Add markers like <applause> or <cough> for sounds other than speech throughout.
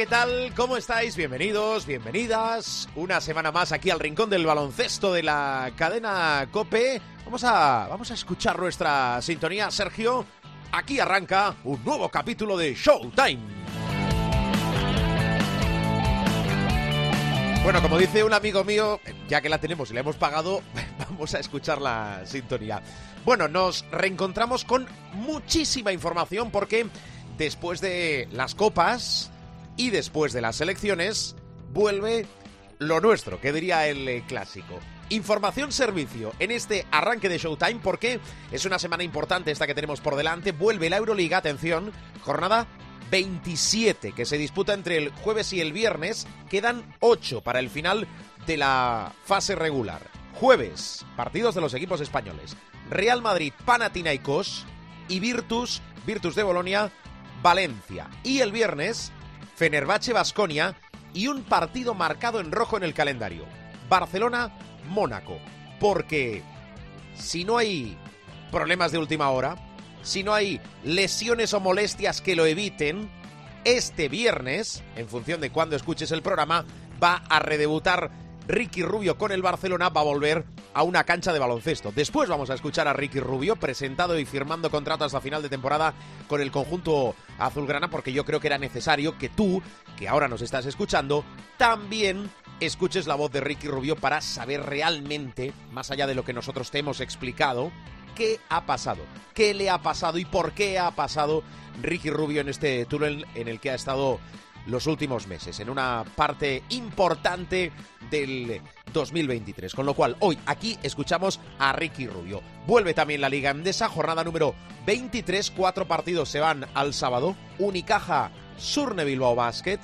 ¿Qué tal? ¿Cómo estáis? Bienvenidos, bienvenidas. Una semana más aquí al rincón del baloncesto de la cadena Cope. Vamos a, vamos a escuchar nuestra sintonía, Sergio. Aquí arranca un nuevo capítulo de Showtime. Bueno, como dice un amigo mío, ya que la tenemos y la hemos pagado, <laughs> vamos a escuchar la sintonía. Bueno, nos reencontramos con muchísima información porque después de las copas y después de las elecciones vuelve lo nuestro, que diría el eh, clásico. Información servicio en este arranque de Showtime porque es una semana importante esta que tenemos por delante. Vuelve la Euroliga, atención, jornada 27 que se disputa entre el jueves y el viernes. Quedan 8 para el final de la fase regular. Jueves, partidos de los equipos españoles. Real Madrid, Panathinaikos y Virtus, Virtus de Bolonia, Valencia. Y el viernes, Fenerbahce, Basconia y un partido marcado en rojo en el calendario. Barcelona, Mónaco. Porque si no hay problemas de última hora, si no hay lesiones o molestias que lo eviten, este viernes, en función de cuándo escuches el programa, va a redebutar Ricky Rubio con el Barcelona, va a volver a una cancha de baloncesto. Después vamos a escuchar a Ricky Rubio presentado y firmando contrato hasta final de temporada con el conjunto azulgrana porque yo creo que era necesario que tú, que ahora nos estás escuchando, también escuches la voz de Ricky Rubio para saber realmente, más allá de lo que nosotros te hemos explicado, qué ha pasado, qué le ha pasado y por qué ha pasado Ricky Rubio en este túnel en el que ha estado los últimos meses, en una parte importante del 2023. Con lo cual, hoy aquí escuchamos a Ricky Rubio. Vuelve también la Liga Endesa, jornada número 23, cuatro partidos se van al sábado. Unicaja, Surne Bilbao Basket,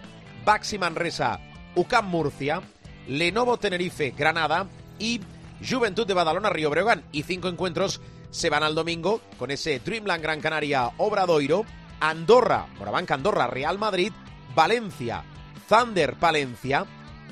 Baxi Manresa, UCAM Murcia, Lenovo Tenerife Granada y Juventud de Badalona Río Breogán. Y cinco encuentros se van al domingo con ese Dreamland Gran Canaria Obradoiro, Andorra, Morabanca Andorra Real Madrid, Valencia, Thunder Palencia,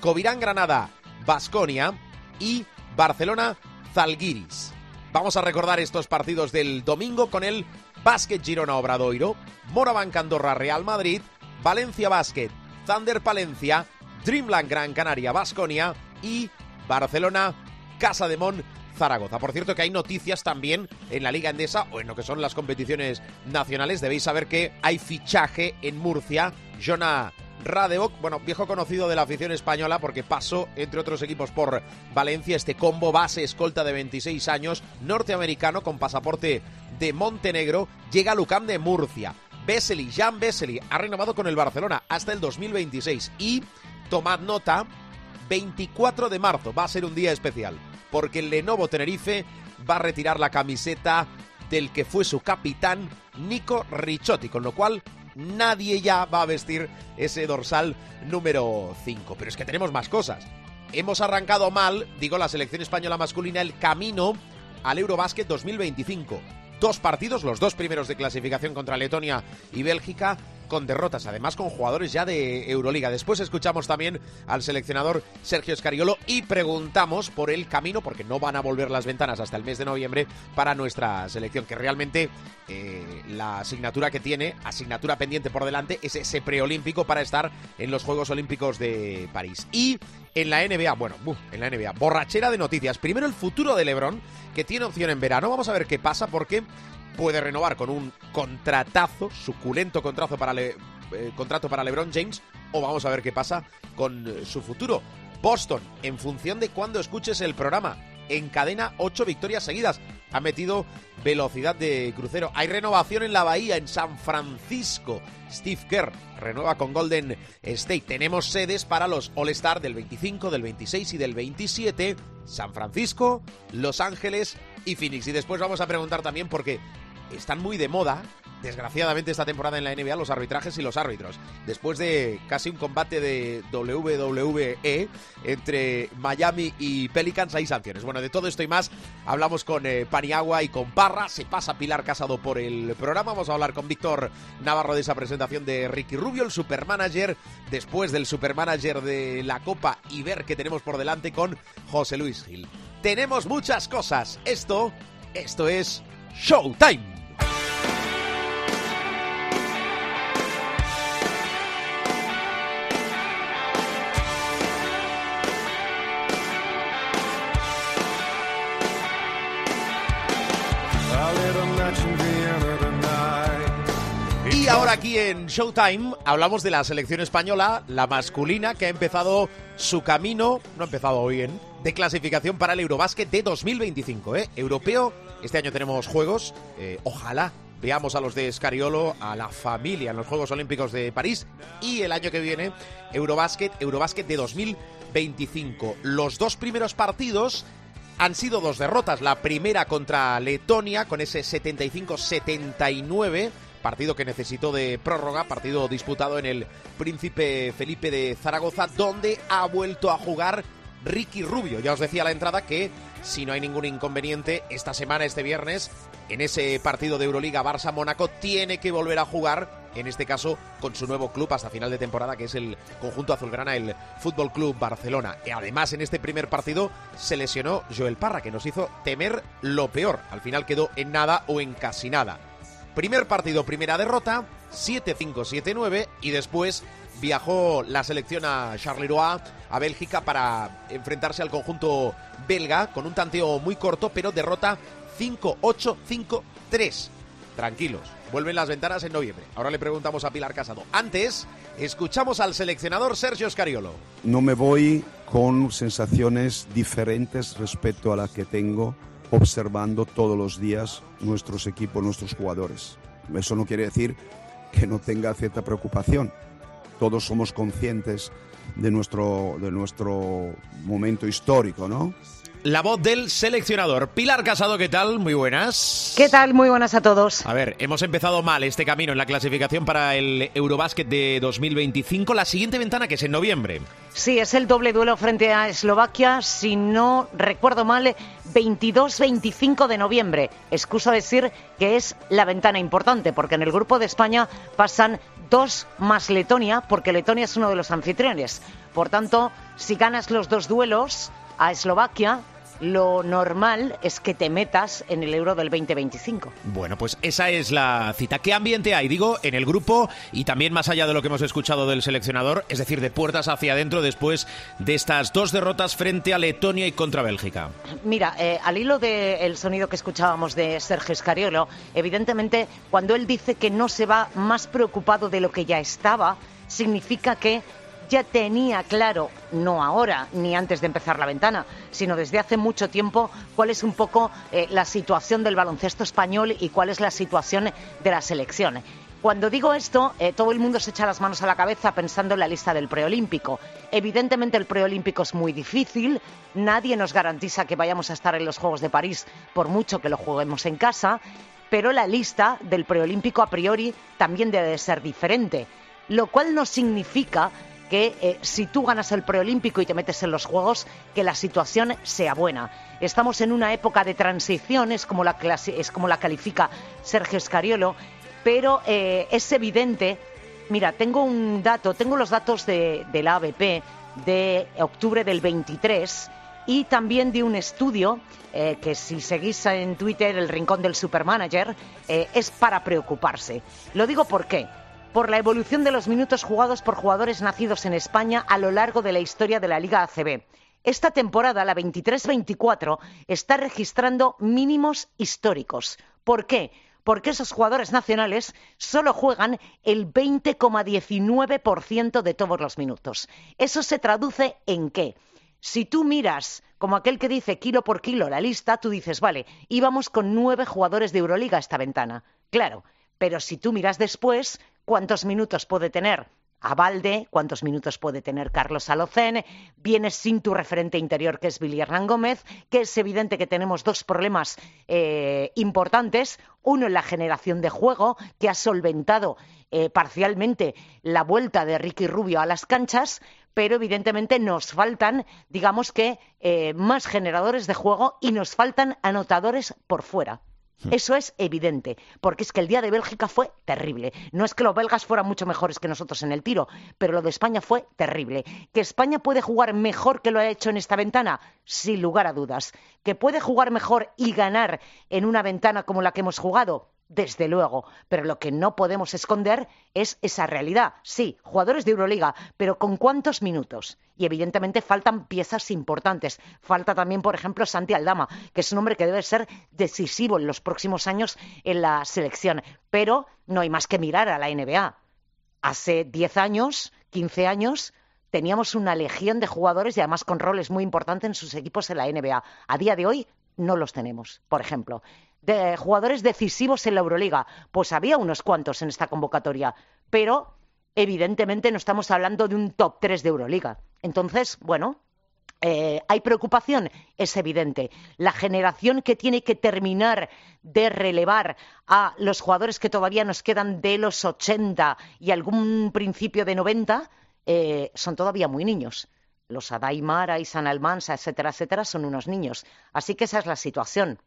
Covirán Granada, Basconia y Barcelona Zalgiris. Vamos a recordar estos partidos del domingo con el Basket Girona Obradoiro, Morabanca Andorra Real Madrid, Valencia Basket, Thunder Palencia, Dreamland Gran Canaria Basconia y Barcelona Casa de Mon Zaragoza. Por cierto que hay noticias también en la Liga Endesa o en lo que son las competiciones nacionales. Debéis saber que hay fichaje en Murcia. Jonah Radeoc, bueno, viejo conocido de la afición española porque pasó, entre otros equipos, por Valencia, este combo base escolta de 26 años, norteamericano con pasaporte de Montenegro, llega a Lucam de Murcia. Vesely, Jan Vesely, ha renovado con el Barcelona hasta el 2026 y, tomad nota, 24 de marzo va a ser un día especial porque el Lenovo Tenerife va a retirar la camiseta del que fue su capitán, Nico Ricciotti, con lo cual nadie ya va a vestir ese dorsal número 5. Pero es que tenemos más cosas. Hemos arrancado mal, digo, la selección española masculina, el camino al Eurobásquet 2025. Dos partidos, los dos primeros de clasificación contra Letonia y Bélgica, con derrotas, además con jugadores ya de Euroliga. Después escuchamos también al seleccionador Sergio Escariolo y preguntamos por el camino, porque no van a volver las ventanas hasta el mes de noviembre para nuestra selección, que realmente eh, la asignatura que tiene, asignatura pendiente por delante, es ese preolímpico para estar en los Juegos Olímpicos de París. Y en la NBA, bueno, en la NBA, borrachera de noticias. Primero el futuro de Lebron, que tiene opción en verano. Vamos a ver qué pasa porque puede renovar con un contratazo, suculento contrato para, eh, contrato para LeBron James, o vamos a ver qué pasa con eh, su futuro. Boston, en función de cuándo escuches el programa, encadena ocho victorias seguidas. Ha metido velocidad de crucero. Hay renovación en la Bahía, en San Francisco. Steve Kerr renueva con Golden State. Tenemos sedes para los All-Star del 25, del 26 y del 27. San Francisco, Los Ángeles y Phoenix. Y después vamos a preguntar también porque están muy de moda desgraciadamente esta temporada en la NBA los arbitrajes y los árbitros. Después de casi un combate de WWE entre Miami y Pelicans hay sanciones. Bueno, de todo esto y más hablamos con eh, Paniagua y con Parra. Se pasa Pilar Casado por el programa. Vamos a hablar con Víctor Navarro de esa presentación de Ricky Rubio, el supermanager, después del supermanager de la Copa y ver qué tenemos por delante con José Luis Gil. Tenemos muchas cosas. Esto, esto es Showtime. Aquí en Showtime hablamos de la selección española, la masculina, que ha empezado su camino, no ha empezado bien, de clasificación para el Eurobásquet de 2025. ¿eh? Europeo, este año tenemos juegos, eh, ojalá veamos a los de Scariolo, a la familia en los Juegos Olímpicos de París y el año que viene Eurobásquet, Eurobásquet de 2025. Los dos primeros partidos han sido dos derrotas. La primera contra Letonia con ese 75-79 partido que necesitó de prórroga, partido disputado en el Príncipe Felipe de Zaragoza, donde ha vuelto a jugar Ricky Rubio. Ya os decía a la entrada que si no hay ningún inconveniente, esta semana, este viernes, en ese partido de Euroliga Barça-Mónaco, tiene que volver a jugar, en este caso, con su nuevo club hasta final de temporada, que es el conjunto azulgrana, el Fútbol Club Barcelona. Y además, en este primer partido se lesionó Joel Parra, que nos hizo temer lo peor. Al final quedó en nada o en casi nada. Primer partido, primera derrota, 7-5-7-9 y después viajó la selección a Charleroi, a Bélgica, para enfrentarse al conjunto belga con un tanteo muy corto, pero derrota 5-8-5-3. Tranquilos, vuelven las ventanas en noviembre. Ahora le preguntamos a Pilar Casado. Antes, escuchamos al seleccionador Sergio Scariolo. No me voy con sensaciones diferentes respecto a las que tengo observando todos los días nuestros equipos, nuestros jugadores. Eso no quiere decir que no tenga cierta preocupación. Todos somos conscientes de nuestro, de nuestro momento histórico, ¿no? La voz del seleccionador. Pilar Casado, ¿qué tal? Muy buenas. ¿Qué tal? Muy buenas a todos. A ver, hemos empezado mal este camino en la clasificación para el Eurobásquet de 2025. La siguiente ventana que es en noviembre. Sí, es el doble duelo frente a Eslovaquia, si no recuerdo mal, 22-25 de noviembre. Excusa decir que es la ventana importante, porque en el grupo de España pasan dos más Letonia, porque Letonia es uno de los anfitriones. Por tanto, si ganas los dos duelos a Eslovaquia, lo normal es que te metas en el Euro del 2025. Bueno, pues esa es la cita. ¿Qué ambiente hay? Digo, en el grupo y también más allá de lo que hemos escuchado del seleccionador, es decir, de puertas hacia adentro después de estas dos derrotas frente a Letonia y contra Bélgica. Mira, eh, al hilo del sonido que escuchábamos de Sergio Scariolo, evidentemente cuando él dice que no se va más preocupado de lo que ya estaba, significa que ya tenía claro, no ahora ni antes de empezar la ventana, sino desde hace mucho tiempo, cuál es un poco eh, la situación del baloncesto español y cuál es la situación de la selección. Cuando digo esto, eh, todo el mundo se echa las manos a la cabeza pensando en la lista del preolímpico. Evidentemente el preolímpico es muy difícil, nadie nos garantiza que vayamos a estar en los Juegos de París por mucho que lo juguemos en casa, pero la lista del preolímpico a priori también debe de ser diferente, lo cual no significa que eh, si tú ganas el preolímpico y te metes en los Juegos, que la situación sea buena. Estamos en una época de transición, es como la, es como la califica Sergio Scariolo, pero eh, es evidente. Mira, tengo un dato, tengo los datos de, la ABP de octubre del 23 y también de un estudio eh, que si seguís en Twitter el rincón del supermanager es para preocuparse. Lo digo por qué por la evolución de los minutos jugados por jugadores nacidos en España a lo largo de la historia de la Liga ACB. Esta temporada, la 23-24, está registrando mínimos históricos. ¿Por qué? Porque esos jugadores nacionales solo juegan el 20,19% de todos los minutos. Eso se traduce en qué? Si tú miras como aquel que dice kilo por kilo la lista, tú dices, vale, íbamos con nueve jugadores de Euroliga esta ventana. Claro, pero si tú miras después, ¿cuántos minutos puede tener a balde cuántos minutos puede tener Carlos Alocén, vienes sin tu referente interior que es Billy Hernán Gómez, que es evidente que tenemos dos problemas eh, importantes, uno en la generación de juego, que ha solventado eh, parcialmente la vuelta de Ricky Rubio a las canchas, pero evidentemente nos faltan, digamos que, eh, más generadores de juego y nos faltan anotadores por fuera. Hmm. Eso es evidente, porque es que el día de Bélgica fue terrible. No es que los belgas fueran mucho mejores que nosotros en el tiro, pero lo de España fue terrible. ¿Que España puede jugar mejor que lo ha hecho en esta ventana? Sin lugar a dudas. ¿Que puede jugar mejor y ganar en una ventana como la que hemos jugado? Desde luego, pero lo que no podemos esconder es esa realidad. Sí, jugadores de Euroliga, pero ¿con cuántos minutos? Y evidentemente faltan piezas importantes. Falta también, por ejemplo, Santi Aldama, que es un hombre que debe ser decisivo en los próximos años en la selección. Pero no hay más que mirar a la NBA. Hace 10 años, 15 años, teníamos una legión de jugadores y además con roles muy importantes en sus equipos en la NBA. A día de hoy no los tenemos, por ejemplo de jugadores decisivos en la Euroliga. Pues había unos cuantos en esta convocatoria, pero evidentemente no estamos hablando de un top 3 de Euroliga. Entonces, bueno, eh, ¿Hay preocupación? Es evidente. La generación que tiene que terminar de relevar a los jugadores que todavía nos quedan de los 80 y algún principio de 90 eh, son todavía muy niños. Los Adaimara y San Almansa, etcétera, etcétera, son unos niños. Así que esa es la situación.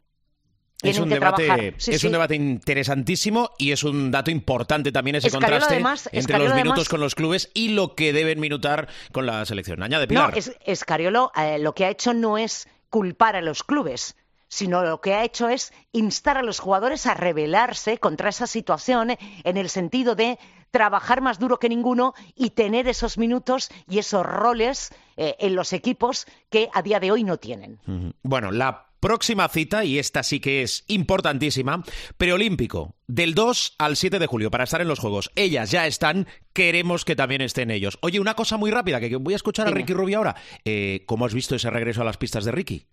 Es un, debate, es un debate interesantísimo y es un dato importante también ese contraste entre los minutos con los clubes y lo que deben minutar con la selección. Añade Pilar. No, es, Escariolo eh, lo que ha hecho no es culpar a los clubes, sino lo que ha hecho es instar a los jugadores a rebelarse contra esa situación en el sentido de trabajar más duro que ninguno y tener esos minutos y esos roles eh, en los equipos que a día de hoy no tienen. Bueno, la Próxima cita, y esta sí que es importantísima, preolímpico, del 2 al 7 de julio, para estar en los Juegos. Ellas ya están, queremos que también estén ellos. Oye, una cosa muy rápida, que voy a escuchar a Ricky Rubio ahora. Eh, ¿Cómo has visto ese regreso a las pistas de Ricky?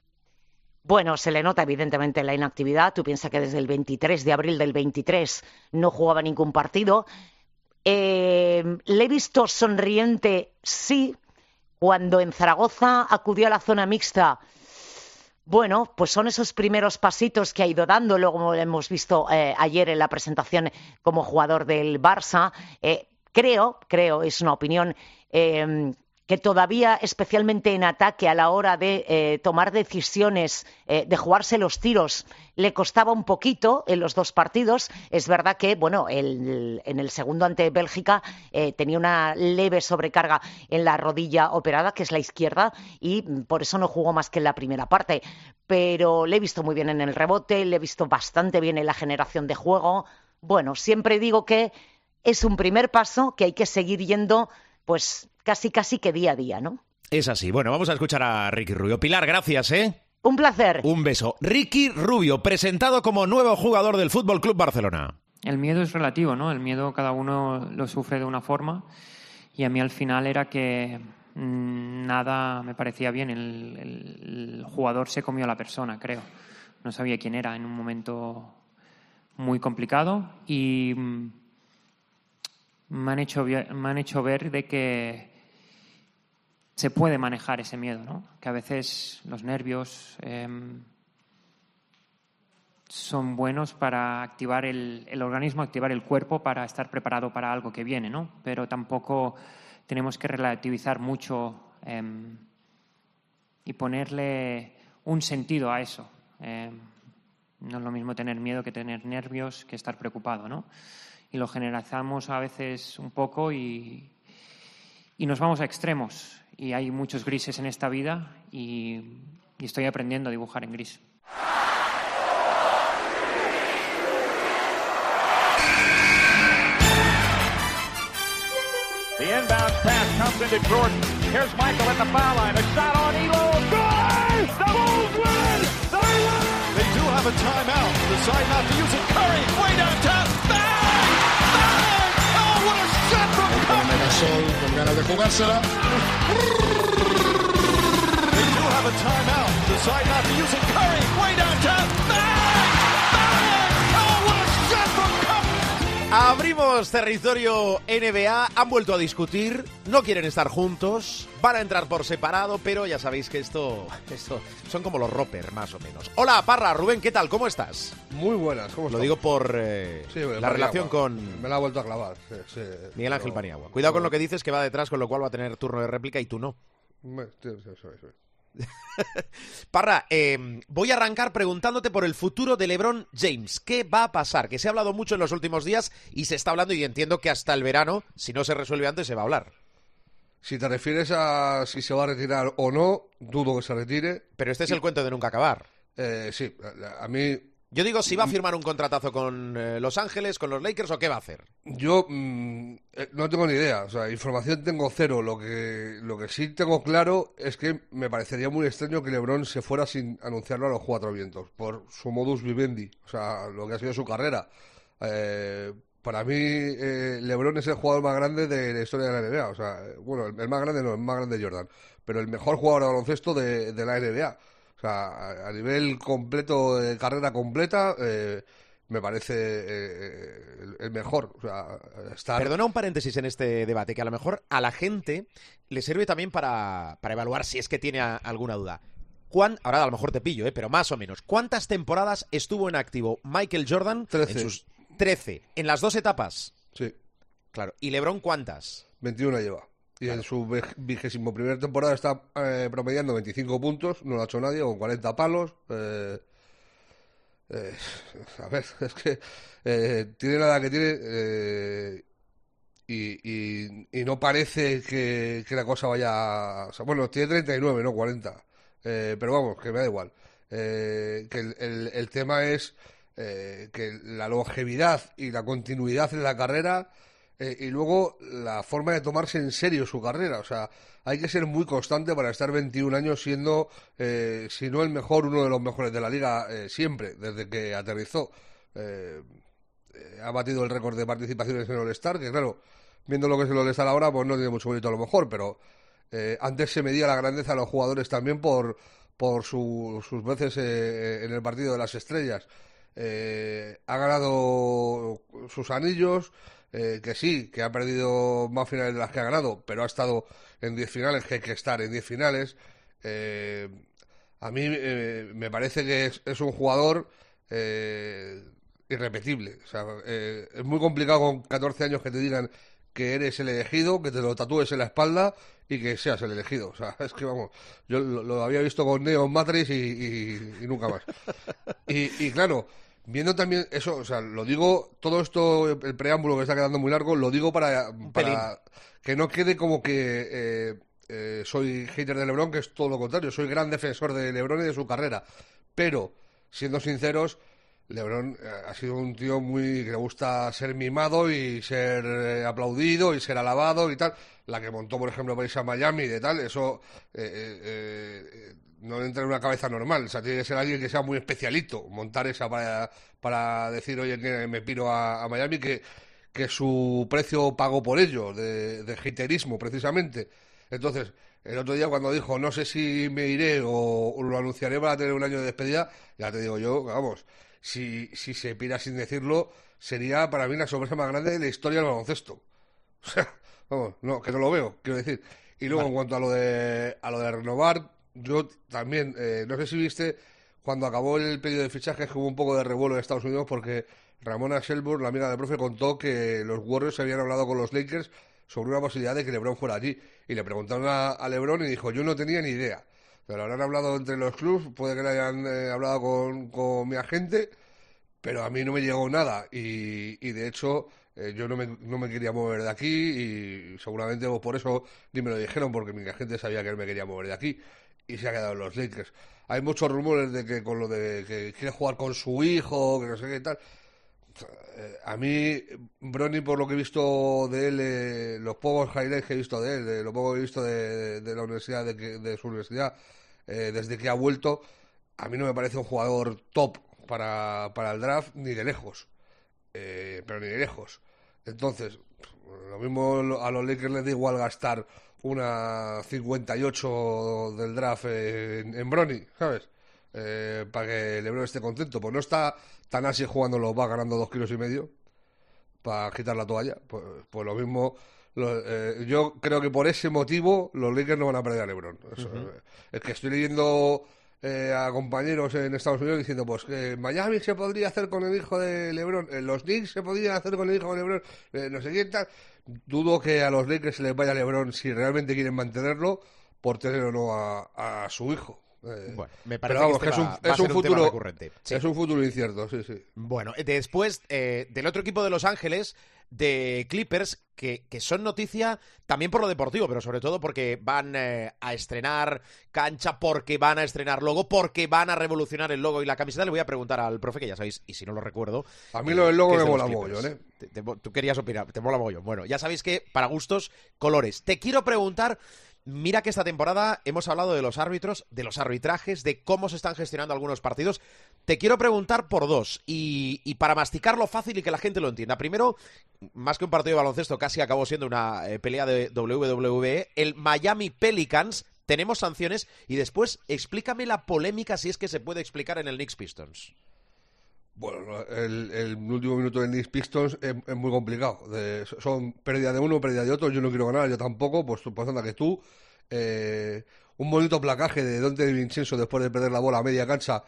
Bueno, se le nota evidentemente la inactividad. Tú piensas que desde el 23 de abril del 23 no jugaba ningún partido. Eh, le he visto sonriente, sí, cuando en Zaragoza acudió a la zona mixta bueno, pues son esos primeros pasitos que ha ido dando, luego hemos visto eh, ayer en la presentación como jugador del Barça. Eh, creo, creo, es una opinión, eh, que todavía, especialmente en ataque, a la hora de eh, tomar decisiones, eh, de jugarse los tiros, le costaba un poquito en los dos partidos. Es verdad que, bueno, en el segundo ante Bélgica eh, tenía una leve sobrecarga en la rodilla operada, que es la izquierda, y por eso no jugó más que en la primera parte. Pero le he visto muy bien en el rebote, le he visto bastante bien en la generación de juego. Bueno, siempre digo que es un primer paso que hay que seguir yendo pues casi casi que día a día, ¿no? Es así. Bueno, vamos a escuchar a Ricky Rubio. Pilar, gracias, ¿eh? Un placer. Un beso. Ricky Rubio, presentado como nuevo jugador del Fútbol Club Barcelona. El miedo es relativo, ¿no? El miedo cada uno lo sufre de una forma y a mí al final era que mm, nada me parecía bien. el, jugador se comió a la persona, creo. No sabía quién era en un momento muy complicado y mm, me han hecho, me han hecho ver de que se puede manejar ese miedo, ¿no? que a veces los nervios em, son buenos para activar el, el, organismo, activar el cuerpo para estar preparado para algo que viene, ¿no? pero tampoco tenemos que relativizar mucho em, y ponerle un sentido a eso. Em, no es lo mismo tener miedo que tener nervios, que estar preocupado, ¿no? Y lo generalizamos a veces un poco y, y nos vamos a extremos. Y hay muchos grises en esta vida y, y estoy aprendiendo a dibujar en gris. The inbound pass comes into Jordan. Here's Michael at the foul line. A shot on Elo. Good! The Bulls win! They win! They do have a timeout. Decide not to use it. Curry way downtown. sol con ganas de jugársela. They do have a timeout. The side not using Curry. Way downtown. Abrimos territorio NBA, han vuelto a discutir, no quieren estar juntos, van a entrar por separado, pero ya sabéis que esto, esto son como los Roper, más o menos. Hola, Parra, Rubén, ¿qué tal? ¿Cómo estás? Muy buenas, ¿cómo Lo estás? digo por eh, Sí, la relación con Me la ha vuelto a clavar. sí, sí. Miguel Ángel Pero- Paniagua. Cuidado con lo que dices que va detrás, con lo cual va a tener turno de réplica y tú no. Me- sí, sí, sí, sí. <laughs> Parra, eh, voy a arrancar preguntándote por el futuro de LeBron James. ¿Qué va a pasar? Que se ha hablado mucho en los últimos días y se está hablando y entiendo que hasta el verano, si no se resuelve antes, se va a hablar. Si te refieres a si se va a retirar o no, dudo que se retire. Pero este es el cuento de nunca acabar. Eh, sí, a mí, Yo digo, si va a firmar un contratazo con eh, Los Ángeles, con los Lakers o qué va a hacer. yo mm, eh, no tengo ni idea. O sea, información tengo cero. Lo que, lo que sí tengo claro es que me parecería muy extraño que LeBron se fuera sin anunciarlo a los cuatro vientos, por su modus vivendi, o sea, lo que ha sido su carrera. Eh, para mí, eh, LeBron es el jugador más grande de la historia de la NBA. O sea, bueno, el, el más grande no, el más grande Jordan, pero el mejor jugador de baloncesto de, de la NBA. O sea, a, nivel completo, de carrera completa, eh, me parece eh, el, el mejor. O sea, estar... Perdona un paréntesis en este debate, que a lo mejor a la gente le sirve también para, para evaluar si es que tiene a- alguna duda. ¿Cuán- ahora a lo mejor te pillo, ¿eh? pero más o menos. ¿Cuántas temporadas estuvo en activo Michael Jordan? Trece. En sus 13. ¿En las dos etapas? Sí. Claro. ¿Y LeBron cuántas? 21 lleva. Y en su vigésimo primera temporada está eh, promediando 25 puntos, no lo ha hecho nadie, con 40 palos. eh, eh, a ver, <laughs> es que eh, tiene la edad que tiene eh, y, y- y no parece que, que la cosa vaya... o sea, bueno, tiene 39, no 40. Eh, pero vamos, que me da igual. Eh, que el, el- el tema es eh, que la longevidad y la continuidad en la carrera eh, y luego la forma de tomarse en serio su carrera. O sea, hay que ser muy constante para estar 21 años siendo, eh, si no el mejor, uno de los mejores de la liga eh, siempre, desde que aterrizó. Eh, eh, ha batido el récord de participaciones en All-Star, que claro, viendo lo que es el All-Star ahora, pues no tiene mucho mérito a lo mejor, pero antes se medía la grandeza de los jugadores también por, por su- sus veces en el partido de las estrellas. Ha ganado sus anillos, eh, que sí, que ha perdido más finales de las que ha ganado, pero ha estado en 10 finales, que hay que estar en 10 finales. Eh, a mí eh, me parece que es, es un jugador eh, irrepetible. O sea, eh, es muy complicado con 14 años que te digan que eres el elegido, que te lo tatúes en la espalda y que seas el elegido. O sea, <laughs> es que vamos, yo lo, había visto con Neo Matrix y, y- y nunca más. Y, y claro, viendo también eso, o sea, lo digo, todo esto, el preámbulo que está quedando muy largo, lo digo para, para que no quede como que eh, eh, soy hater de LeBron, que es todo lo contrario, soy gran defensor de LeBron y de su carrera. Pero, siendo sinceros, LeBron eh, ha sido un tío muy que le gusta ser mimado y ser eh, aplaudido y ser alabado y tal. La que montó, por ejemplo, para irse a Miami de tal, eso eh, eh, eh, no entra en una cabeza normal. O sea, tiene que ser alguien que sea muy especialito, montar esa para, para decir, oye, que me piro a, a Miami, que, que su precio pagó por ello, de, de precisamente. Entonces, el otro día cuando dijo, no sé si me iré o, o lo anunciaré para tener un año de despedida, ya te digo yo, vamos, si, si se pira sin decirlo, sería para mí la sorpresa más grande de la historia del baloncesto. <laughs> O sea, vamos, no, que no lo veo, quiero decir. Y luego, en cuanto a lo de, a lo de renovar, yo también, eh, no sé si viste, cuando acabó el pedido de fichajes, hubo un poco de revuelo en Estados Unidos porque Ramona Shelburne, la amiga del profe, contó que los Warriors habían hablado con los Lakers sobre una posibilidad de que LeBron fuera allí. Y le preguntaron a, LeBron y dijo, yo no tenía ni idea. Pero habrán hablado entre los clubs, puede que le hayan eh, hablado con, con mi agente, pero a mí no me llegó nada. Y, y de hecho, eh, yo no me, no me quería mover de aquí y seguramente por eso ni me lo dijeron, porque mi agente sabía que él me quería mover de aquí y se ha quedado en los Lakers. Hay muchos rumores de que con lo de que quiere jugar con su hijo, que no sé qué tal. Eh, A mí, Brony, por lo que he visto de él, eh, los pocos highlights que he visto de él, de lo poco que he visto de, de la universidad, de, que- de su universidad, eh, desde que ha vuelto, a mí no me parece un jugador top para, para el draft ni de lejos. Eh, pero ni de lejos. Entonces, lo mismo a los Lakers les da igual gastar una 58 del draft en, en Brony, ¿sabes? Eh, para que LeBron esté contento. Pues no está tan así jugando, lo va ganando dos kilos y medio. para quitar la toalla. Pues, pues lo mismo, eh, yo creo que por ese motivo los Lakers no van a perder a LeBron. Es que estoy leyendo eh, a compañeros en Estados Unidos diciendo pues que Miami se podría hacer con el hijo de LeBron, los Knicks se podrían hacer con el hijo de LeBron, no sé qué tal. Dudo que a los Lakers se les vaya a LeBron si realmente quieren mantenerlo por tener o no a su hijo. Eh, bueno, me parece que, este es un, es un futuro recurrente. Es un futuro incierto, sí, sí. Bueno, después eh, del otro equipo de Los Ángeles, de Clippers, que, son noticia también por lo deportivo, pero sobre todo porque van eh, a estrenar cancha, porque van a estrenar logo, porque van a revolucionar el logo y la camiseta. Le voy a preguntar al profe, que ya sabéis, y si no lo recuerdo. A mí lo del logo me mola mogollón, ¿eh? tú querías opinar, te mola mogollón. Bueno, ya sabéis que para gustos, colores. Te quiero preguntar Mira que esta temporada hemos hablado de los árbitros, de los arbitrajes, de cómo se están gestionando algunos partidos. Te quiero preguntar por dos, y, para masticarlo fácil y que la gente lo entienda. Primero, más que un partido de baloncesto, casi acabó siendo una eh, pelea de WWE, el Miami Pelicans. Tenemos sanciones y después explícame la polémica si es que se puede explicar en el Knicks Pistons. Bueno, el, último minuto del Knicks Pistons es, muy complicado. son pérdida de uno, pérdida de otro. Yo no quiero ganar, yo tampoco. Pues, pues anda que tú. Eh, un bonito placaje de Dante Vincenzo después de perder la bola a media cancha,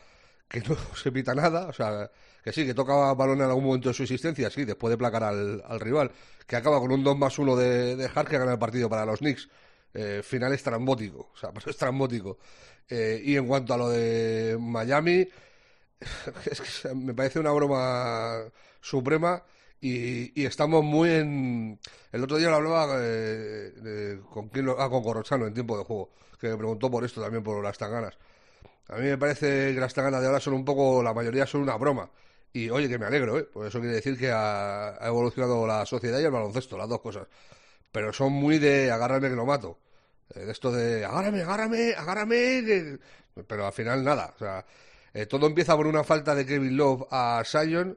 que no <laughs> se pita nada. O sea, que sí, que toca balón en algún momento de su existencia, sí, después de placar al, rival. Que acaba con un 2 más 1 de, de Hart que gana el partido para los Knicks. Eh, final estrambótico. O sea, <laughs> pues estrambótico. Eh, y en cuanto a lo de Miami <laughs> que me parece una broma suprema y, estamos muy en... El otro día lo hablaba eh, con, quién ah, con Corrochano en tiempo de juego, que me preguntó por esto también, por las tanganas. A mí me parece que las tanganas de ahora son un poco, la mayoría son una broma. Y oye, que me alegro, ¿eh? Por eso quiere decir que ha, evolucionado la sociedad y el baloncesto, las dos cosas. Pero son muy de agárrame que lo mato. Eh, de esto de agárrame, agárrame, agárrame. Pero al final nada. O sea, eh, todo empieza por una falta de Kevin Love a Sion.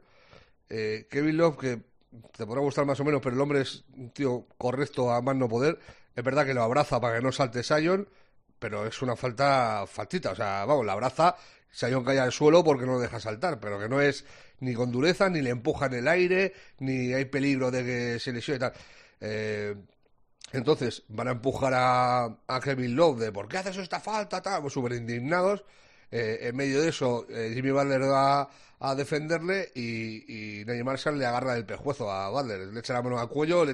Eh, Kevin Love, que te podrá gustar más o menos, pero el hombre es un tío correcto a más no poder. Es verdad que lo abraza para que no salte Sion, pero es una falta faltita. O sea, vamos, la abraza, Sion cae al suelo porque no lo deja saltar, pero que no es ni con dureza, ni le empuja en el aire, ni hay peligro de que se lesione y tal. Eh, entonces, van a empujar a, Kevin Love de ¿por qué haces esta falta? Tal, pues súper indignados. Eh, en medio de eso, eh, Jimmy Butler va a defenderle y, y Marshall le agarra el pejuezo a Butler, le echa la mano al cuello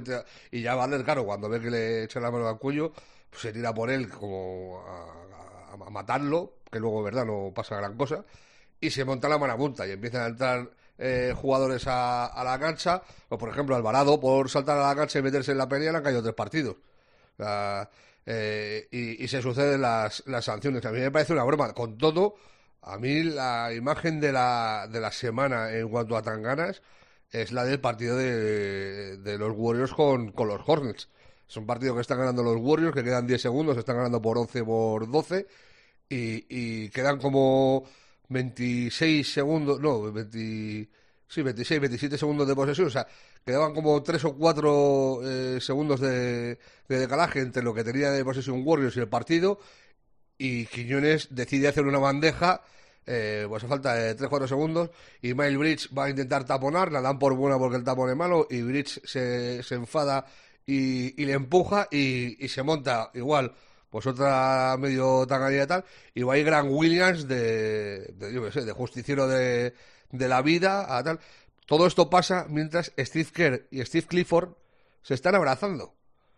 y ya Butler, claro, cuando ve que le echa la mano al cuello, pues se tira por él como a, matarlo, que luego, verdad, no pasa gran cosa, y se monta la marabunta y empiezan a entrar eh, jugadores a, la cancha, o por ejemplo Alvarado por saltar a la cancha y meterse en la pelea le han caído tres partidos. Eh, y, se suceden las, las sanciones. A mí me parece una broma. Con todo, a mí la imagen de la, de la semana en cuanto a tanganas es la del partido de, de los Warriors con, con los Hornets. Es un partido que están ganando los Warriors, que quedan 10 segundos, están ganando por 11 por 12 y, quedan como 26 segundos, no, 20, sí, 26, 27 segundos de posesión. O sea, quedaban como 3 o 4 eh, segundos de, de, decalaje entre lo que tenía de posesión Warriors y el partido. Y Quiñones decide hacer una bandeja, eh, pues a falta de 3-4 segundos. Y Miles Bridge va a intentar taponar, la dan por buena porque el tapón es malo. Y Bridge se, se enfada y, y, le empuja y, y se monta igual pues otra medio tanganía y tal, y va ahí Grant Williams de, de, yo de justiciero de, de la vida a tal. Todo esto pasa mientras Steve Kerr y Steve Clifford se están abrazando.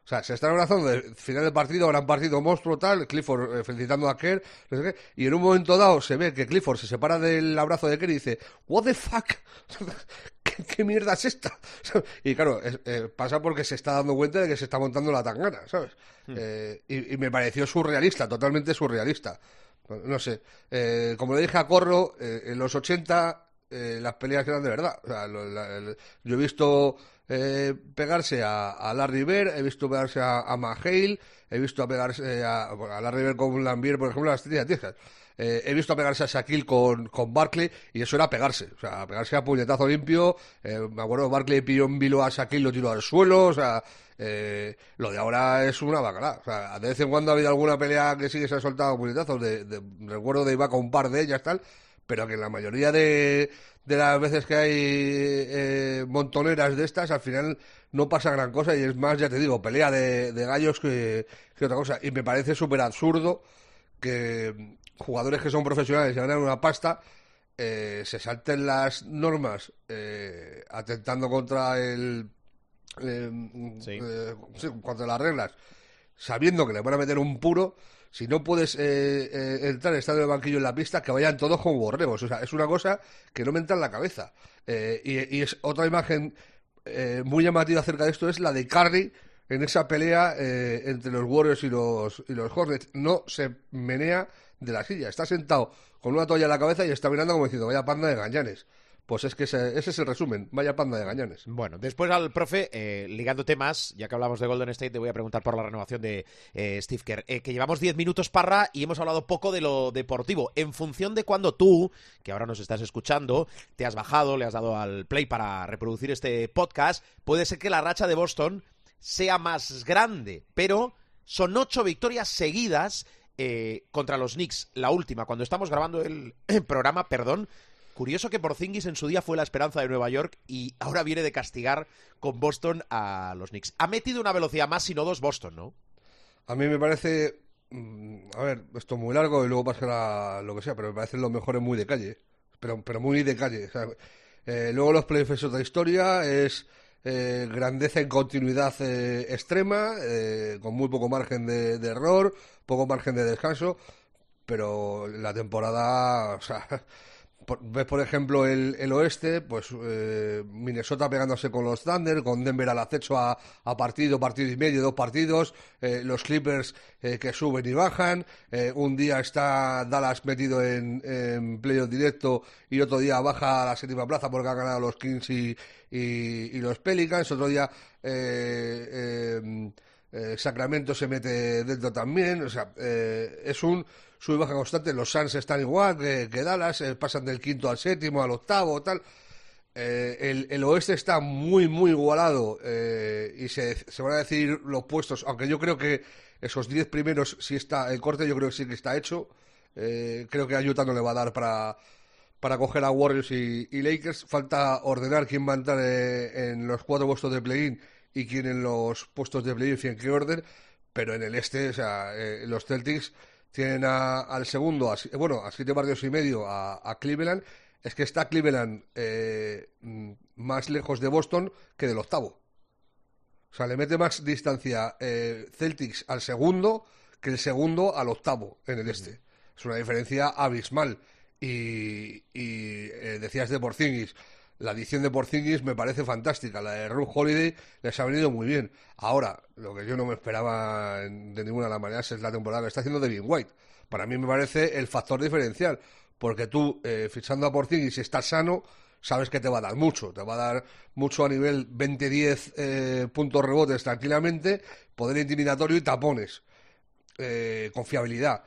O sea, se están abrazando del final del partido, gran partido monstruo, tal, Clifford eh, felicitando a Kerr, no sé qué, y en un momento dado se ve que Clifford se separa del abrazo de Kerr y dice, What the fuck? <laughs> ¿Qué, mierda es esta? <laughs> y claro, eh, pasa porque se está dando cuenta de que se está montando la tangana, ¿sabes? Hmm. Eh, y, y, me pareció surrealista, totalmente surrealista. No sé, como le dije a Corro, en los 80 eh, las peleas eran de verdad. yo he visto eh, pegarse a, Larry Bird, he visto pegarse a, a Mahale, he visto a pegarse a, a Larry Bird con Lambier, por ejemplo, las tijas. Eh, he visto a pegarse a Shaquille con, con Barkley y eso era pegarse, o sea, pegarse a puñetazo limpio. me acuerdo, Barkley pilló un vilo a Shaquille, lo tiró al suelo, o sea, lo de ahora es una bacala. O sea, de vez en cuando ha habido alguna pelea que sí que se ha soltado puñetazos, de, recuerdo de iba con un par de ellas, tal, pero que la mayoría de, de las veces que hay eh, montoneras de estas, al final no pasa gran cosa y es más, ya te digo, pelea de, de gallos que, que otra cosa. Y me parece súper absurdo que jugadores que son profesionales y ganan una pasta eh, se salten las normas eh, atentando contra el eh, eh, sí, contra las reglas sabiendo que le van a meter un puro si no puedes eh, eh, entrar estando en el banquillo en la pista que vayan todos como borregos o sea es una cosa que no me entra en la cabeza Eh, y, es otra imagen eh, muy llamativa acerca de esto es la de Curry en esa pelea eh, entre los Warriors y los, y los Hornets. No se menea de la silla, está sentado con una toalla en la cabeza y está mirando como diciendo, vaya panda de gañanes. Pues es que ese, ese es el resumen, vaya panda de gañanes. Bueno, después al profe, eh, ligando temas, ya que hablamos de Golden State, te voy a preguntar por la renovación de eh, Steve Kerr. Eh, que llevamos 10 minutos parra y hemos hablado poco de lo deportivo. En función de cuando tú, que ahora nos estás escuchando, te has bajado, le has dado al play para reproducir este podcast, puede ser que la racha de Boston sea más grande, pero son ocho victorias seguidas eh, contra los Knicks. La última, cuando estamos grabando el <clears throat> programa, perdón, Curioso que Porzingis en su día fue la esperanza de Nueva York y ahora viene de castigar con Boston a los Knicks. Ha metido una velocidad más, sino dos Boston, ¿no? A mí me parece, mm, a ver, esto es muy largo y luego pasará lo que sea, pero me parecen los mejores muy de calle, pero, pero muy de calle. eh, luego los playoffs es otra historia, es eh, grandeza en continuidad eh, extrema, con muy poco margen de, de error, poco margen de descanso, pero la temporada, o sea, ves por ejemplo el, el oeste, pues eh, Minnesota pegándose con los Thunder, con Denver al acecho a, a partido, partido y medio, dos partidos, eh, los Clippers eh, que suben y bajan, eh, un día está Dallas metido en, en playoff directo y otro día baja a la séptima plaza porque han ganado los Kings y, y- y los Pelicans, otro día eh, eh, Sacramento se mete dentro también, o sea, es un sub y baja constante. Los Suns están igual que, Dallas, eh, pasan del quinto al séptimo, al octavo, tal. Eh, el, el oeste está muy, muy igualado eh, y se, se van a decir los puestos, aunque yo creo que esos 10 primeros, si está el corte, yo creo que sí que está hecho. Creo que a Utah no le va a dar para, para coger a Warriors y, Lakers. Falta ordenar quién va a entrar en los cuatro puestos de play-in y quién en los puestos de play-in y en qué orden. Pero en el este, o sea, los Celtics tienen a- al segundo, a bueno, a siete partidos y medio a, a Cleveland. Es que está Cleveland eh, mm, más lejos de Boston que del octavo. O sea, le mete más distancia eh, Celtics al segundo que el segundo al octavo en el este. Es una diferencia abismal. Y, y, eh, decías de Porzingis, la adición de Porzingis me parece fantástica. La de Ruth Holiday les ha venido muy bien. Ahora, lo que yo no me esperaba de ninguna de las maneras es la temporada que está haciendo Devin White. Para mí me parece el factor diferencial. Porque tú, eh, fichando a Porzingis, si estás sano, sabes que te va a dar mucho. Te va a dar mucho a nivel 20-10 eh, puntos rebotes tranquilamente, poder intimidatorio y tapones. Eh, confiabilidad.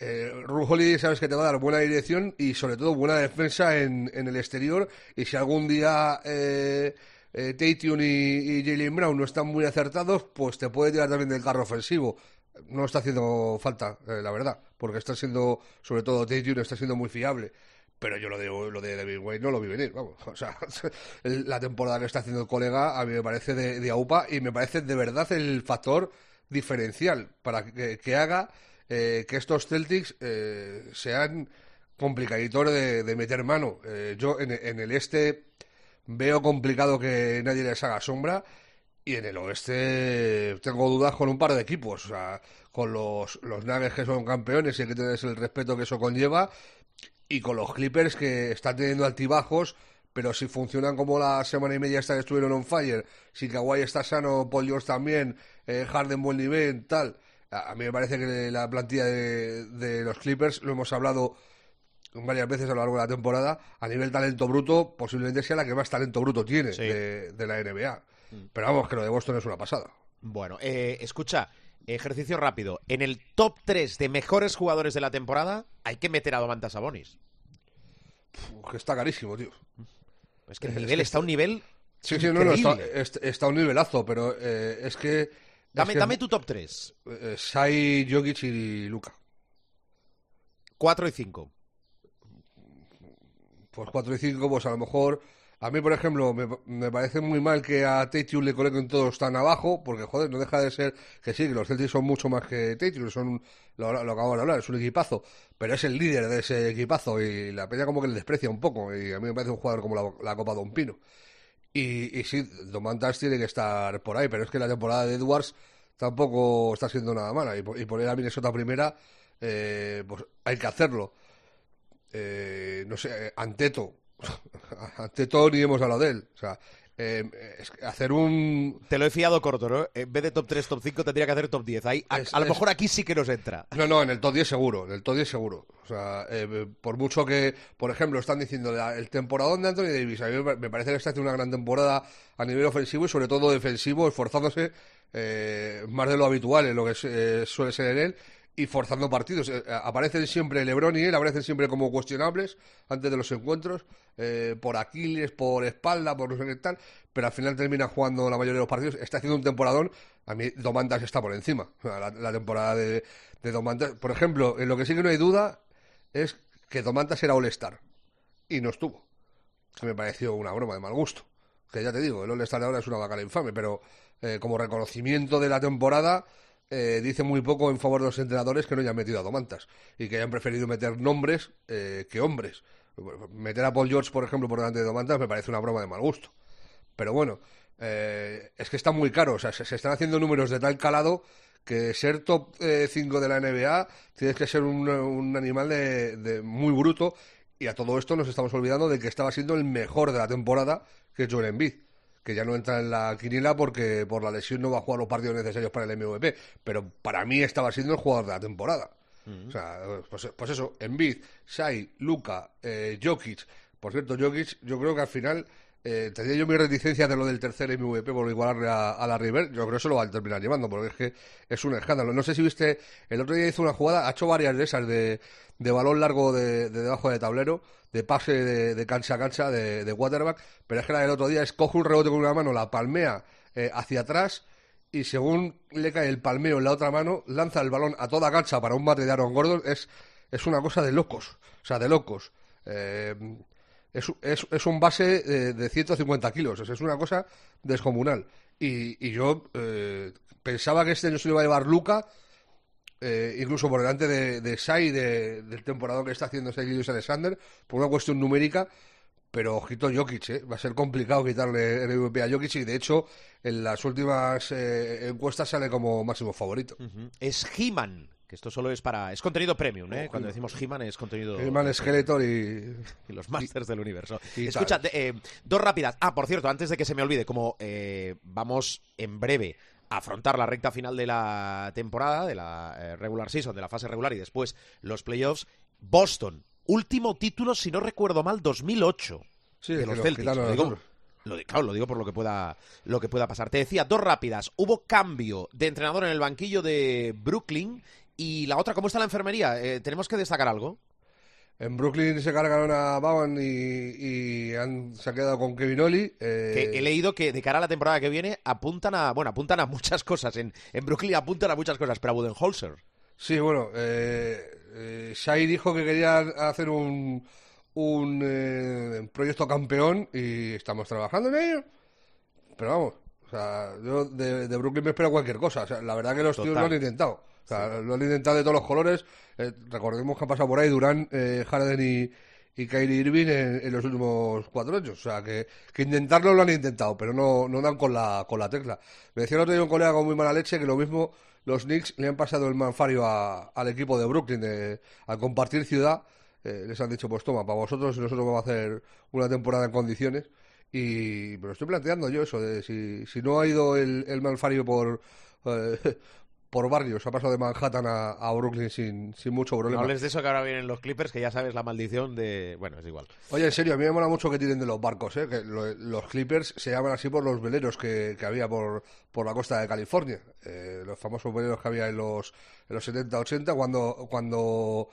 Eh, Ru Holiday sabes que te va a dar buena dirección y sobre todo buena defensa en, en el exterior. Y si algún día eh, eh, y, Jalen Brown no están muy acertados, pues te puede tirar también del carro ofensivo. No está haciendo falta, eh, la verdad, porque está siendo, sobre todo Tatum, está siendo muy fiable. Pero yo lo de, lo de David Wade no lo vi venir, vamos. O sea, <laughs> la temporada que está haciendo el colega a mí me parece de, de AUPA y me parece de verdad el factor diferencial para que haga eh, que estos Celtics eh, sean complicaditos de, meter mano. Eh, yo en, en el este veo complicado que nadie les haga sombra y en el oeste tengo dudas con un par de equipos. O sea, con los, los Nuggets que son campeones y hay que tener el respeto que eso conlleva y con los Clippers que están teniendo altibajos, pero si funcionan como la semana y media esta que estuvieron on fire, si Kawhi está sano, Paul George también, eh, Harden buen nivel, tal. A, a mí me parece que la plantilla de, de los Clippers, lo hemos hablado varias veces a lo largo de la temporada, a nivel talento bruto, posiblemente sea la que más talento bruto tiene Sí. de, de la NBA. Pero vamos, que lo de Boston es una pasada. Bueno, eh, escucha, ejercicio rápido. En el top 3 de mejores jugadores de la temporada hay que meter a Domantas Sabonis. Que está carísimo, tío. Es que el Es nivel que está a un nivel Sí, sí, no, no, está, está a un nivelazo, pero eh, es que... es Dame, que- dame tu top 3. eh, Sai, Jokic y Luca. 4 y 5. pues 4 y 5, pues a lo mejor a mí, por ejemplo, me, me, parece muy mal que a Tatum le coloquen todos tan abajo, porque, joder, no deja de ser que sí, que los Celtics son mucho más que Tatum, son, lo, lo acabamos de hablar, es un equipazo, pero es el líder de ese equipazo y la peña como que le desprecia un poco, y a mí me parece un jugador como la, la Copa Don Pino. Y, y sí, Domantas tiene que estar por ahí, pero es que la temporada de Edwards tampoco está siendo nada mala, y, y poner a Minnesota primera, eh, pues hay que hacerlo. Eh, no sé, Anteto, <laughs> ante todo ni hemos hablado de él. O sea, eh, hacer un... Te lo he fiado corto, ¿no? En vez de top 3, top 5, tendría que hacer top 10. Ahí, a, Es- a lo es- mejor aquí sí que nos entra. No, no, en el top 10 seguro, en el top 10 seguro. O sea, eh, por mucho que, por ejemplo, están diciendo la- el temporadón de Anthony Davis, a mí me parece que está haciendo una gran temporada a nivel ofensivo y sobre todo defensivo, esforzándose eh, más de lo habitual en lo que eh, suele ser en él y forzando partidos. Eh, aparecen siempre LeBron y él, aparecen siempre como cuestionables antes de los encuentros, eh, por Aquiles, por espalda, por no sé qué tal, pero al final termina jugando la mayoría de los partidos. Está haciendo un temporadón. A mí Domantas está por encima. La, temporada de, de Domantas, por ejemplo, en lo que sí que no hay duda es que Domantas era All-Star y no estuvo. Que me pareció una broma de mal gusto. Que ya te digo, el All-Star ahora es una bacana infame, pero eh, como reconocimiento de la temporada, eh, dice muy poco en favor de los entrenadores que no hayan metido a Domantas y que hayan preferido meter nombres eh, que hombres. Meter a Paul George, por ejemplo, por delante de Domantas me parece una broma de mal gusto. Pero bueno, eh, es que está muy caro. O sea, se, están haciendo números de tal calado que ser top 5 de la NBA tienes que ser un, un animal de, de muy bruto. Y a todo esto nos estamos olvidando de que estaba siendo el mejor de la temporada, que Joel Embiid. Que ya no entra en la quiniela porque por la lesión no va a jugar los partidos necesarios para el MVP. Pero para mí estaba siendo el jugador de la temporada. O sea, pues, pues eso, Embiid, Shai, Luca, eh, Jokic. Por cierto, Jokic, yo creo que al final eh, tenía yo mi reticencia de lo del tercer MVP por igualarle a, la River. Yo creo que eso lo va a terminar llevando, porque es que es un escándalo. No sé si viste, el otro día hizo una jugada, ha hecho varias de esas de, de balón largo de, de debajo de tablero, de pase de, cancha a cancha, de, de quarterback, pero es que la del otro día es coge un rebote con una mano, la palmea eh, hacia atrás y según le cae el palmeo en la otra mano, lanza el balón a toda cancha para un bate de Aaron Gordon. Es, es una cosa de locos, o sea, de locos. Eh, es, es, es un base de, de 150 kilos, es una cosa descomunal. Y, y yo eh, pensaba que este año se lo iba a llevar Luca, eh, incluso por delante de, de Shai, de- del temporada que está haciendo Shai Gilgeous Alexander, por una cuestión numérica. Pero ojito Jokic, ¿eh? va a ser complicado quitarle el MVP a Jokic y de hecho en las últimas eh, encuestas sale como máximo favorito. Es He-Man, que esto solo es para... Es contenido premium, ¿eh? Oh, Cuando He-Man. decimos He-Man es contenido... Herman Skeletor y... y los Masters del universo. Escucha, eh, dos rápidas. Ah, por cierto, antes de que se me olvide, como eh, vamos en breve a afrontar la recta final de la temporada, de la eh, regular season, de la fase regular y después los playoffs, Boston, último título, si no recuerdo mal, 2008 Sí, de los Celtics. Lo digo, claro, lo digo por lo que pueda lo que pueda pasar. Te decía, dos rápidas. Hubo cambio de entrenador en el banquillo de Brooklyn y la otra, ¿cómo está la enfermería? Eh, ¿Tenemos que destacar algo? En Brooklyn se cargaron a Bowen y, y han, se han quedado con Kevin Oli. eh, Que he leído que de cara a la temporada que viene apuntan a, bueno, apuntan a muchas cosas. En, en Brooklyn apuntan a muchas cosas, pero a Budenholzer. Sí, bueno, eh, eh, Shai dijo que quería hacer un, un eh, proyecto campeón y estamos trabajando en ello. Pero vamos, o sea, yo de, de Brooklyn me espero cualquier cosa. O sea, la verdad que los tíos Total. lo han intentado. Lo han intentado de todos los colores. Eh, recordemos que han pasado por ahí Durán, eh, Harden y, y Kyrie Irving en, los últimos cuatro años. O sea, que, que intentarlo lo han intentado, pero no, no dan con la, con la tecla. Me decía el otro día un colega con muy mala leche que lo mismo los Knicks le han pasado el manfario a- al equipo de Brooklyn de- al compartir ciudad. eh, les han dicho, pues toma, para vosotros y nosotros vamos a hacer una temporada en condiciones. Y me lo estoy planteando yo eso, de si, si no ha ido el, el Malfario por, eh, por barrios, ha pasado de Manhattan a, a Brooklyn sin, sin mucho No problema. hables de eso que ahora vienen los Clippers, que ya sabes la maldición de... Bueno, es igual. Oye, en serio, a mí me mola mucho que tiren de los barcos, ¿eh? que lo- los Clippers se llaman así por los veleros que, que había por, por la costa de California, eh, los famosos veleros que había en los, en los 70-80 cuando, cuando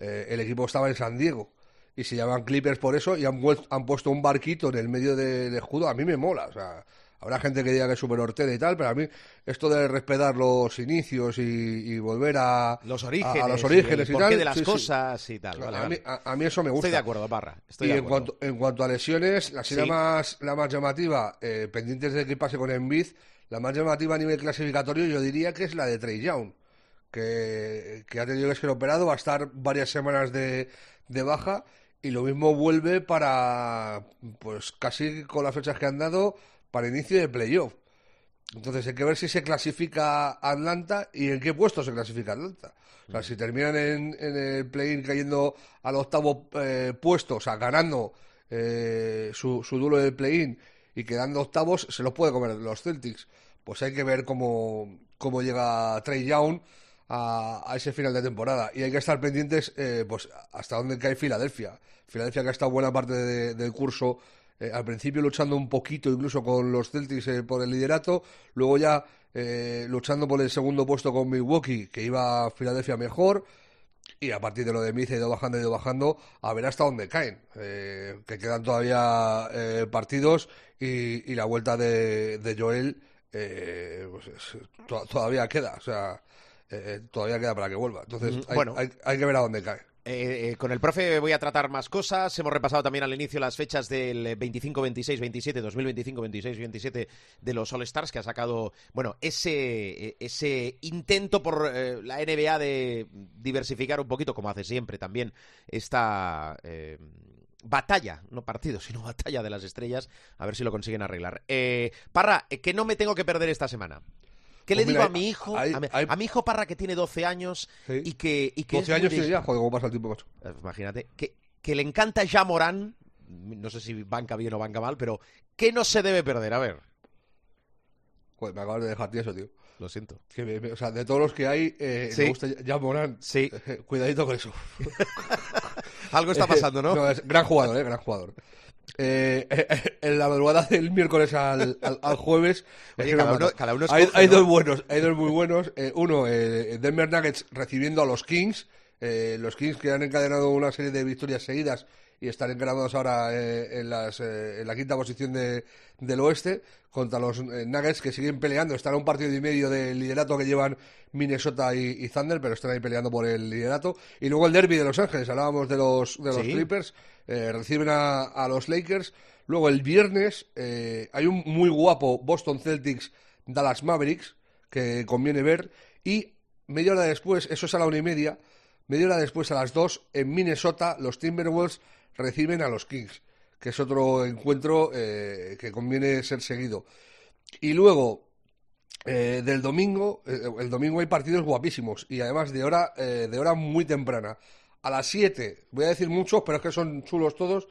eh, el equipo estaba en San Diego. Y se llaman Clippers por eso y han, han puesto un barquito en el medio del escudo. A mí me mola, o sea, Habrá gente que diga que es súper hortera y tal, pero a mí esto de respetar los inicios y, volver a los orígenes, a, los orígenes y, tal, de las cosas y tal. a, Mí, a, mí, eso me gusta. Estoy de acuerdo, Parra. y en, cuanto, en cuanto a lesiones, la, sí. más, la más llamativa, eh, pendientes de que pase con Envid, la más llamativa a nivel clasificatorio yo diría que es la de Trey Young, que, que ha tenido que ser operado, va a estar varias semanas de, de baja y lo mismo vuelve para, pues casi con las fechas que han dado, para inicio de playoff. Entonces hay que ver si se clasifica Atlanta y en qué puesto se clasifica Atlanta. O sea, si terminan en, el play-in cayendo al octavo eh, puesto, o sea, ganando eh, su, su duelo de play-in y quedando octavos, se los puede comer los Celtics. Pues hay que ver cómo, cómo llega Trey Young a, ese final de temporada. Y hay que estar pendientes eh, pues hasta dónde cae Filadelfia. Filadelfia que ha estado buena parte del curso eh, al principio luchando un poquito incluso con los Celtics eh, por el liderato, luego ya luchando por el segundo puesto con Milwaukee, que iba a Filadelfia mejor, y a partir de lo de Miz ha ido bajando, ha ido bajando, a ver hasta dónde caen, que quedan todavía partidos y, la vuelta de, Joel pues todavía queda, o sea, eh, todavía queda para que vuelva. Entonces, hay, bueno, hay, que ver a dónde cae. Eh, eh, con el profe voy a tratar más cosas. Hemos repasado también al inicio las fechas del 25, 26, 27, 2025, 26 y 27 de los All Stars que ha sacado, bueno, ese, ese intento por la NBA de diversificar un poquito, como hace siempre también, esta batalla, no partido, sino batalla de las estrellas, a ver si lo consiguen arreglar. Parra, ¿qué no me tengo que perder esta semana? ¿Qué le pues digo a mi hijo? a, mi, hijo Parra que tiene 12 años y que... Y que 12 años y ya, joder, cómo pasa el tiempo, macho. Eh, imagínate, que, que le encanta ya Morán, no sé si banca bien o banca mal, pero ¿qué no se debe perder? A ver. Joder, me acabas de dejar eso, tío. Lo siento. o sea, de todos los que hay, eh, me gusta ya Morán. Sí. <laughs> cuidadito con eso. <laughs> Algo está <laughs> pasando, ¿no? no es gran jugador, ¿eh? Gran jugador. Eh, <laughs> en la madrugada del miércoles al, al, jueves. <laughs> cada uno, hay, dos buenos, hay dos muy buenos. Eh, uno, eh, Denver Nuggets recibiendo a los Kings. Eh, los Kings que han encadenado una serie de victorias seguidas y están engranados ahora en, las, en, la quinta posición de, del oeste contra los Nuggets que siguen peleando. Están a un partido y medio del liderato que llevan Minnesota y, Thunder, pero están ahí peleando por el liderato. Y luego el derby de Los Ángeles, hablábamos de los, de los Clippers. Eh, reciben a, los Lakers. Luego el viernes eh, hay un muy guapo Boston Celtics Dallas Mavericks que conviene ver. Y media hora después, eso es a la una y media, media hora después a las dos, en Minnesota, los Timberwolves reciben a los Kings, que es otro encuentro eh, que conviene ser seguido. Y luego, del domingo, el domingo hay partidos guapísimos y además de hora, de hora muy temprana a las 7, voy a decir muchos, pero es que son chulos todos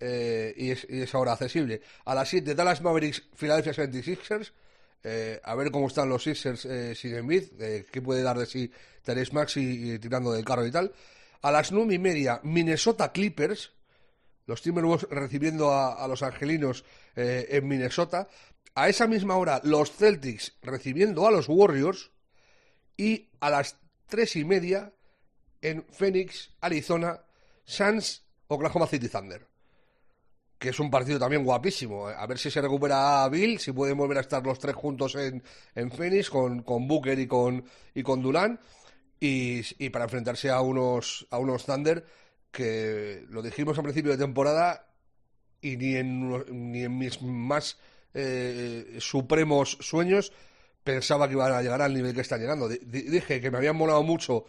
eh, y, es, ahora accesible. A las 7, Dallas Mavericks, Philadelphia 76ers. Eh, a ver cómo están los Sixers eh, sin Embiid, eh, qué puede dar de sí Teres Maxi tirando del carro y tal. A las 9 y media, Minnesota Clippers, los Timberwolves recibiendo a, a los angelinos en Minnesota. A esa misma hora, los Celtics recibiendo a los Warriors. Y a las 3 y media, en Phoenix, Arizona, Suns, Oklahoma City Thunder. Que es un partido también guapísimo. A ver si se recupera Bill, si pueden volver a estar los tres juntos en, en Phoenix con, con Booker y con, y con Durán. Y, para enfrentarse a unos, a unos Thunder que lo dijimos al principio de temporada y ni en, ni en mis más eh, supremos sueños pensaba que iban a llegar al nivel que están llegando. dije que me habían molado mucho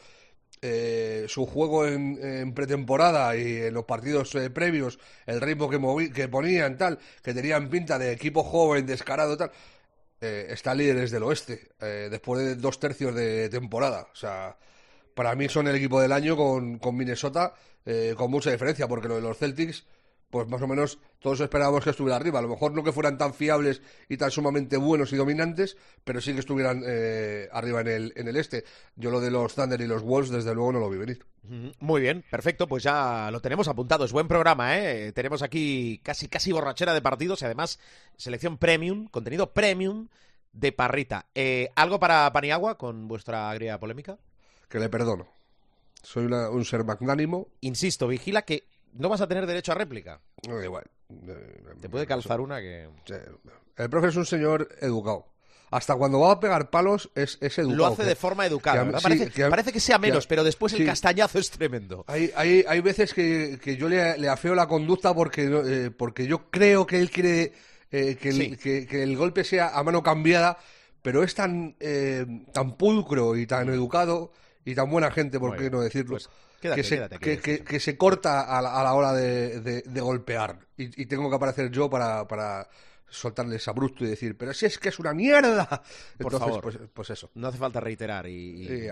eh, su juego en, pretemporada y en los partidos eh, previos, el ritmo que, que ponían, tal, que tenían pinta de equipo joven, descarado, tal, eh, está líderes del oeste, después de dos tercios de temporada. O sea, para mí son el equipo del año con, con Minnesota, con mucha diferencia, porque lo de los Celtics pues más o menos todos esperábamos que estuviera arriba. A lo mejor no que fueran tan fiables y tan sumamente buenos y dominantes, pero sí que estuvieran eh, arriba en el, en el este. Yo lo de los Thunder y los Wolves, desde luego, no lo vi venir. Muy bien, perfecto, pues ya lo tenemos apuntado. Es buen programa, ¿eh? Tenemos aquí casi, casi borrachera de partidos y además selección premium, contenido premium de Parrita. Eh, ¿Algo para Paniagua con vuestra agria polémica? Que le perdono. Soy un ser magnánimo. Insisto, vigila que no vas a tener derecho a réplica. No, igual. Te puede calzar una que... El profe es un señor educado. Hasta cuando va a pegar palos es, es educado. Lo hace de forma educada. parece, que sea menos, pero después el castañazo es tremendo. Hay, hay, hay veces que, que yo le, le, afeo la conducta porque, eh, porque yo creo que él quiere eh, que, el, que, el golpe sea a mano cambiada, pero es tan, eh, tan pulcro y tan educado y tan buena gente, por qué no decirlo. Pues que, se, que, se, corta a la, hora de, de, golpear. Y, y, tengo que aparecer yo para, para soltarle ese abrupto y decir, pero si es que es una mierda. Por Entonces, favor, pues, pues, eso. No hace falta reiterar y, y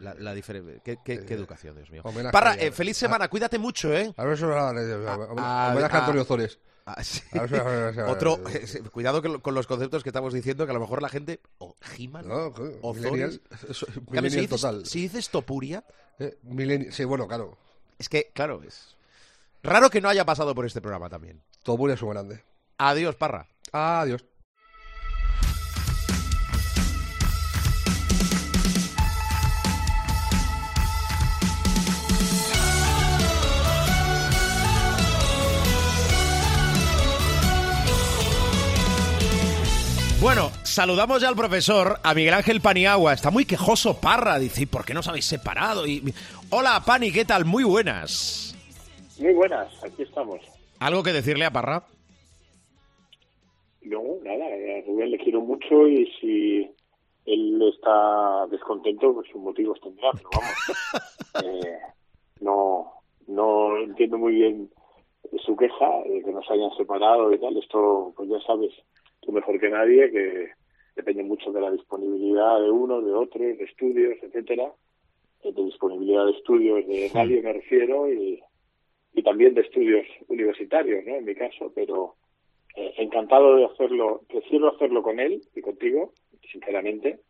la, la diferencia. ¿Qué, qué, qué, educación, Dios mío. Parra, eh, feliz semana, cuídate mucho, ¿eh? A ver, eso, a, a, a, Antonio Zores. Ah, sí. Otro, eh, cuidado con los conceptos que estamos diciendo, que a lo mejor la gente. O He-Man, no, o. Si, dices, si dices Topuria. Eh, sí, bueno, claro. Es que, claro, es. Raro que no haya pasado por este programa también. Topuria es un grande. Adiós, Parra. Adiós. Bueno, saludamos ya al profesor, a Miguel Ángel Paniagua. Está muy quejoso Parra, dice, ¿por qué no os habéis separado? Y... Hola, Pani, ¿qué tal? Muy buenas. Muy buenas, aquí estamos. ¿Algo que decirle a Parra? No, nada, a Rubén le quiero mucho y si él está descontento, pues sus motivos tendrá, pero vamos, <laughs> eh, no, no entiendo muy bien su queja de que nos hayan separado y tal, esto pues ya sabes tú mejor que nadie que depende mucho de la disponibilidad de uno, de otro, de estudios, etcétera, de disponibilidad de estudios de nadie me refiero y, y también de estudios universitarios, ¿no? En mi caso, pero eh, encantado de hacerlo, prefiero hacerlo con él y contigo, sinceramente,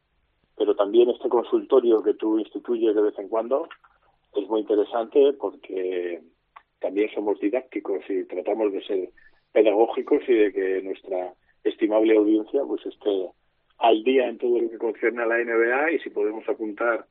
pero también este consultorio que tú instituyes de vez en cuando es muy interesante porque también somos didácticos y tratamos de ser pedagógicos y de que nuestra estimable audiencia pues esté al día en todo lo que concierne a la NBA y si podemos apuntar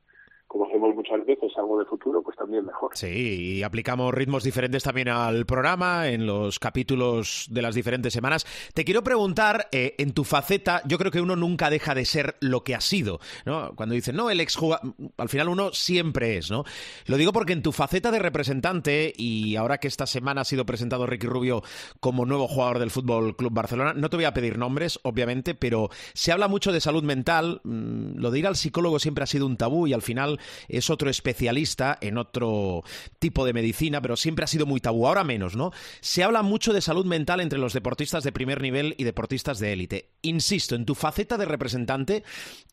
como hacemos muchas veces, algo de futuro, pues también mejor. Sí, y aplicamos ritmos diferentes también al programa, en los capítulos de las diferentes semanas. Te quiero preguntar, eh, en tu faceta, yo creo que uno nunca deja de ser lo que ha sido, ¿no? Cuando dicen, no, el exjugador, al final uno siempre es, ¿no? Lo digo porque en tu faceta de representante, y ahora que esta semana ha sido presentado Ricky Rubio como nuevo jugador del Fútbol Club Barcelona, no te voy a pedir nombres, obviamente, pero se habla mucho de salud mental, mm, lo de ir al psicólogo siempre ha sido un tabú y al final es otro especialista en otro tipo de medicina, pero siempre ha sido muy tabú, ahora menos, ¿no? Se habla mucho de salud mental entre los deportistas de primer nivel y deportistas de élite. Insisto, en tu faceta de representante,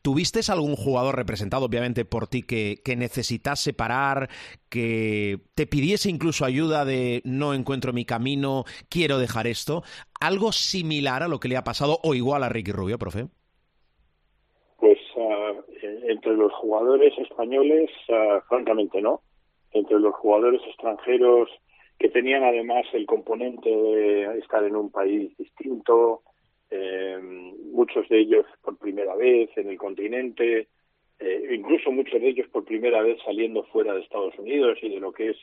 ¿tuviste algún jugador representado, obviamente, por ti que, que necesitase parar, que te pidiese incluso ayuda de no encuentro mi camino, quiero dejar esto? ¿Algo similar a lo que le ha pasado o igual a Ricky Rubio, profe? Entre los jugadores españoles, uh, francamente no. Entre los jugadores extranjeros que tenían además el componente de estar en un país distinto, eh, muchos de ellos por primera vez en el continente, eh, incluso muchos de ellos por primera vez saliendo fuera de Estados Unidos y de lo que es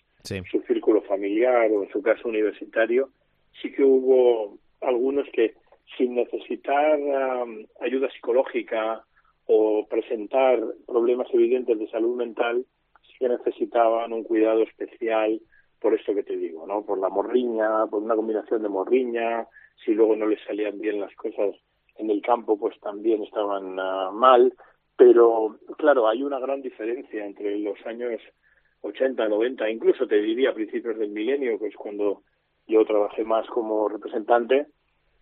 su círculo familiar o en su caso universitario, sí que hubo algunos que sin necesitar um, ayuda psicológica o presentar problemas evidentes de salud mental sí que necesitaban un cuidado especial por esto que te digo, ¿no? Por la morriña, por una combinación de morriña, si luego no les salían bien las cosas en el campo, pues también estaban uh, mal, pero claro, hay una gran diferencia entre los años 80, 90, incluso te diría principios del milenio, que es cuando yo trabajé más como representante,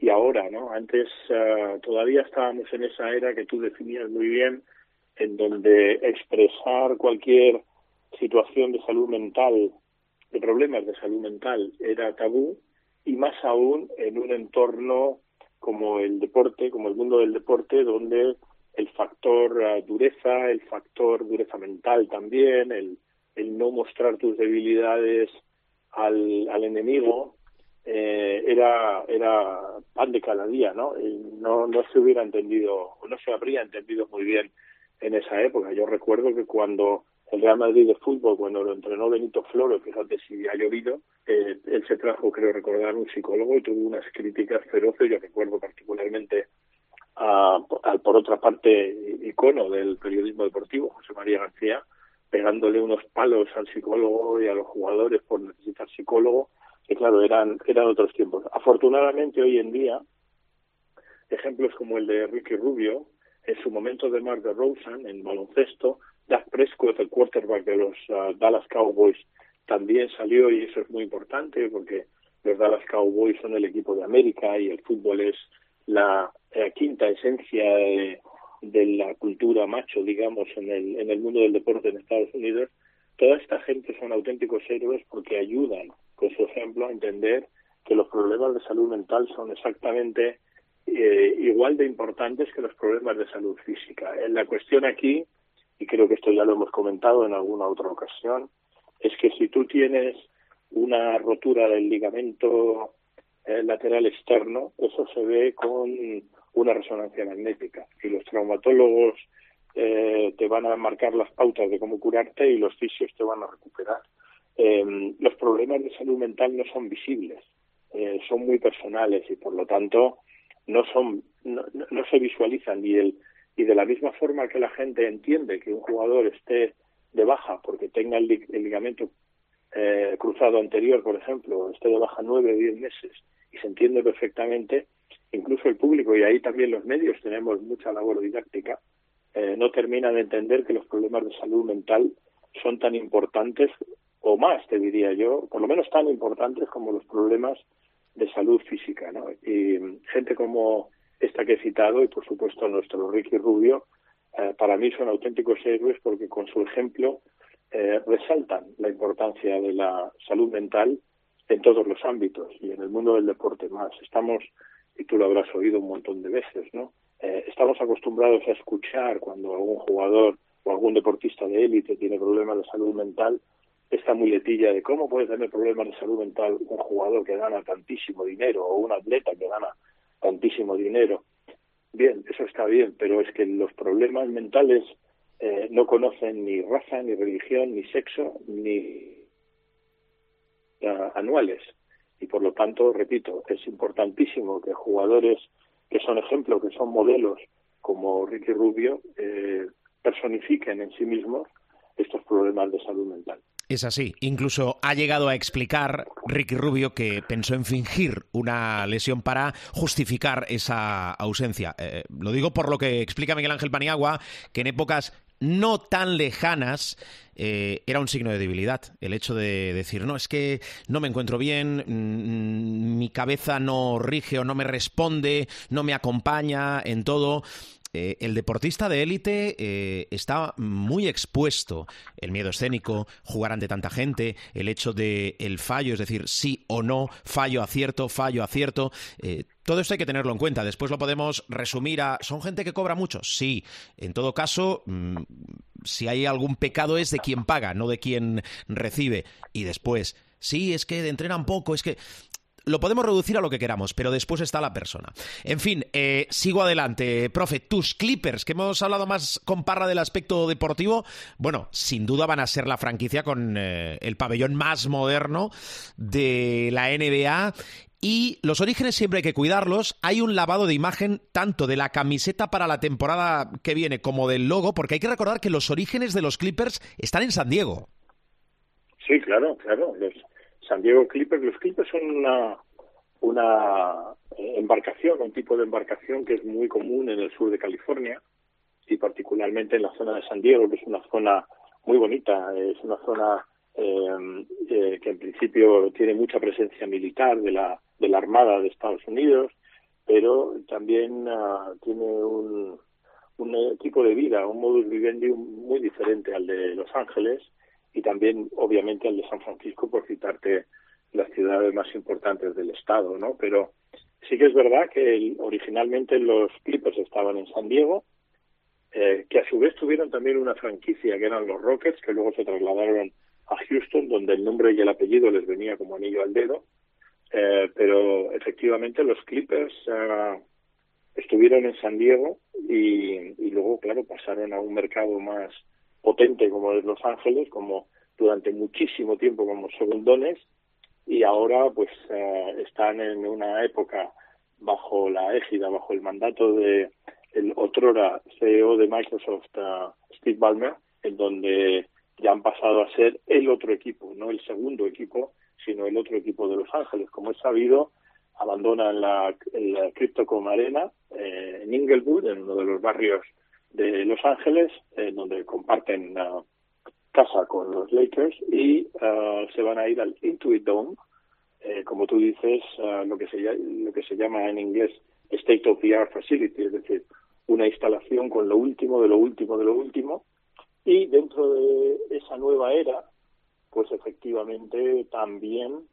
y ahora, ¿no? Antes uh, todavía estábamos en esa era que tú definías muy bien, en donde expresar cualquier situación de salud mental, de problemas de salud mental, era tabú, y más aún en un entorno como el deporte, como el mundo del deporte, donde el factor uh, dureza, el factor dureza mental también, el, el no mostrar tus debilidades al, al enemigo, eh, era era pan de cada día, ¿no? No se hubiera entendido, no se habría entendido muy bien en esa época. Yo recuerdo que cuando el Real Madrid de fútbol, cuando lo entrenó Benito Floro, fíjate si ha llovido, eh, él se trajo, creo recordar, un psicólogo y tuvo unas críticas feroces. Yo recuerdo particularmente a, por otra parte, icono del periodismo deportivo, José María García, pegándole unos palos al psicólogo y a los jugadores por necesitar psicólogo, que claro, eran, eran otros tiempos. Afortunadamente, hoy en día, ejemplos como el de Ricky Rubio, en su momento de Mark de Rosen en baloncesto, Dak Prescott, el quarterback de los uh, Dallas Cowboys, también salió y eso es muy importante porque los Dallas Cowboys son el equipo de América y el fútbol es la eh, quinta esencia de, la cultura macho, digamos, en el, en el mundo del deporte en Estados Unidos. Toda esta gente son auténticos héroes porque ayudan con su ejemplo entender que los problemas de salud mental son exactamente eh, igual de importantes que los problemas de salud física. La cuestión aquí y creo que esto ya lo hemos comentado en alguna otra ocasión, es que si tú tienes una rotura del ligamento eh, lateral externo, eso se ve con una resonancia magnética y los traumatólogos eh, te van a marcar las pautas de cómo curarte y los fisios te van a recuperar. Eh, los problemas de salud mental no son visibles, son muy personales y por lo tanto no son no, no se visualizan. Y el y de la misma forma que la gente entiende que un jugador esté de baja porque tenga el, ligamento eh, cruzado anterior, por ejemplo, esté de baja nueve o diez meses y se entiende perfectamente, incluso el público y ahí también los medios tenemos mucha labor didáctica, eh, no termina de entender que los problemas de salud mental son tan importantes o más, te diría yo, por lo menos tan importantes como los problemas de salud física. ¿no? Y gente como esta que he citado y por supuesto nuestro Ricky Rubio, eh, para mí son auténticos héroes porque con su ejemplo eh, resaltan la importancia de la salud mental en todos los ámbitos y en el mundo del deporte más. Estamos, y tú lo habrás oído un montón de veces, ¿no? Eh, estamos acostumbrados a escuchar cuando algún jugador o algún deportista de élite tiene problemas de salud mental esta muletilla de cómo puede tener problemas de salud mental un jugador que gana tantísimo dinero o un atleta que gana tantísimo dinero. Bien, eso está bien, pero es que los problemas mentales eh, no conocen ni raza, ni religión, ni sexo, ni anuales. Y por lo tanto, repito, es importantísimo que jugadores que son ejemplos, que son modelos, como Ricky Rubio, eh, personifiquen en sí mismos estos problemas de salud mental. Es así. Incluso ha llegado a explicar Ricky Rubio que pensó en fingir una lesión para justificar esa ausencia. Eh, lo digo por lo que explica Miguel Ángel Paniagua, que en épocas no tan lejanas eh, era un signo de debilidad. El hecho de decir, no, es que no me encuentro bien, mm, mi cabeza no rige o no me responde, no me acompaña en todo. Eh, el deportista de élite eh, está muy expuesto. El miedo escénico, jugar ante tanta gente, el hecho de el fallo, es decir, sí o no, fallo, acierto, fallo, acierto. Eh, todo esto hay que tenerlo en cuenta. Después lo podemos resumir a ¿son gente que cobra mucho? Sí. En todo caso, mm, si hay algún pecado es de quien paga, no de quien recibe. Y después, sí, es que entrenan poco, es que lo podemos reducir a lo que queramos, pero después está la persona. En fin, eh, sigo adelante. Profe, tus Clippers, que hemos hablado más con Parra del aspecto deportivo, bueno, sin duda van a ser la franquicia con eh, el pabellón más moderno de la NBA. Y los orígenes siempre hay que cuidarlos. Hay un lavado de imagen tanto de la camiseta para la temporada que viene como del logo, porque hay que recordar que los orígenes de los Clippers están en San Diego. Sí, claro, claro. San Diego Clippers. Los Clippers son una, eh, embarcación, un tipo de embarcación que es muy común en el sur de California y particularmente en la zona de San Diego, que es una zona muy bonita, es una zona eh, eh, que en principio tiene mucha presencia militar de la, de la Armada de Estados Unidos, pero también uh, tiene un, un tipo de vida, un modus vivendi muy diferente al de Los Ángeles y también obviamente al de San Francisco por citarte las ciudades más importantes del estado, ¿no? Pero sí que es verdad que originalmente los Clippers estaban en San Diego, eh, que a su vez tuvieron también una franquicia que eran los Rockets, que luego se trasladaron a Houston, donde el nombre y el apellido les venía como anillo al dedo, eh, pero efectivamente los Clippers eh, estuvieron en San Diego y, y luego, claro, pasaron a un mercado más potente como es Los Ángeles, como durante muchísimo tiempo como segundones, y ahora pues eh, están en una época bajo la égida, bajo el mandato de el otrora CEO de Microsoft, uh, Steve Ballmer, en donde ya han pasado a ser el otro equipo, no el segundo equipo, sino el otro equipo de Los Ángeles. Como es sabido, abandonan la, la Cryptocom Arena eh, en Inglewood, en uno de los barrios de Los Ángeles, en donde comparten uh, casa con los Lakers, y uh, se van a ir al Intuit Dome, eh, como tú dices, lo, que se, lo que se llama en inglés State of the Art Facility, es decir, una instalación con lo último de lo último de lo último, y dentro de esa nueva era, pues efectivamente también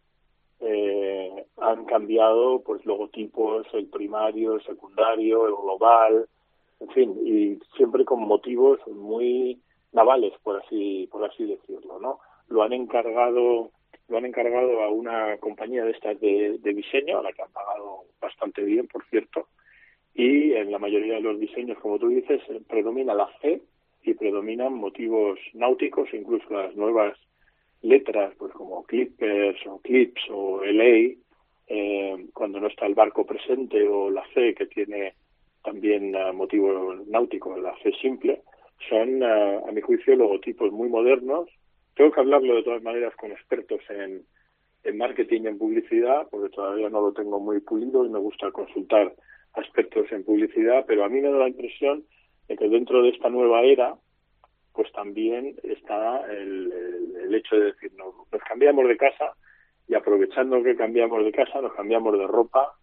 eh, han cambiado pues logotipos, el primario, el secundario, el global, en fin, y siempre con motivos muy navales, por así, por así decirlo, ¿no? Lo han encargado, lo han encargado a una compañía de estas de, diseño, a la que han pagado bastante bien, por cierto, y en la mayoría de los diseños, como tú dices, predomina la C y predominan motivos náuticos, incluso las nuevas letras, pues como Clippers o Clips o LA, eh, cuando no está el barco presente, o la C que tiene también uh, motivo náutico, la C simple, son, uh, a mi juicio, logotipos muy modernos. Tengo que hablarlo de todas maneras con expertos en, en marketing en publicidad, porque todavía no lo tengo muy pulido y me gusta consultar a expertos en publicidad, pero a mí me da la impresión de que dentro de esta nueva era, pues también está el, el, hecho de decir, nos, nos cambiamos de casa y aprovechando que cambiamos de casa, nos cambiamos de ropa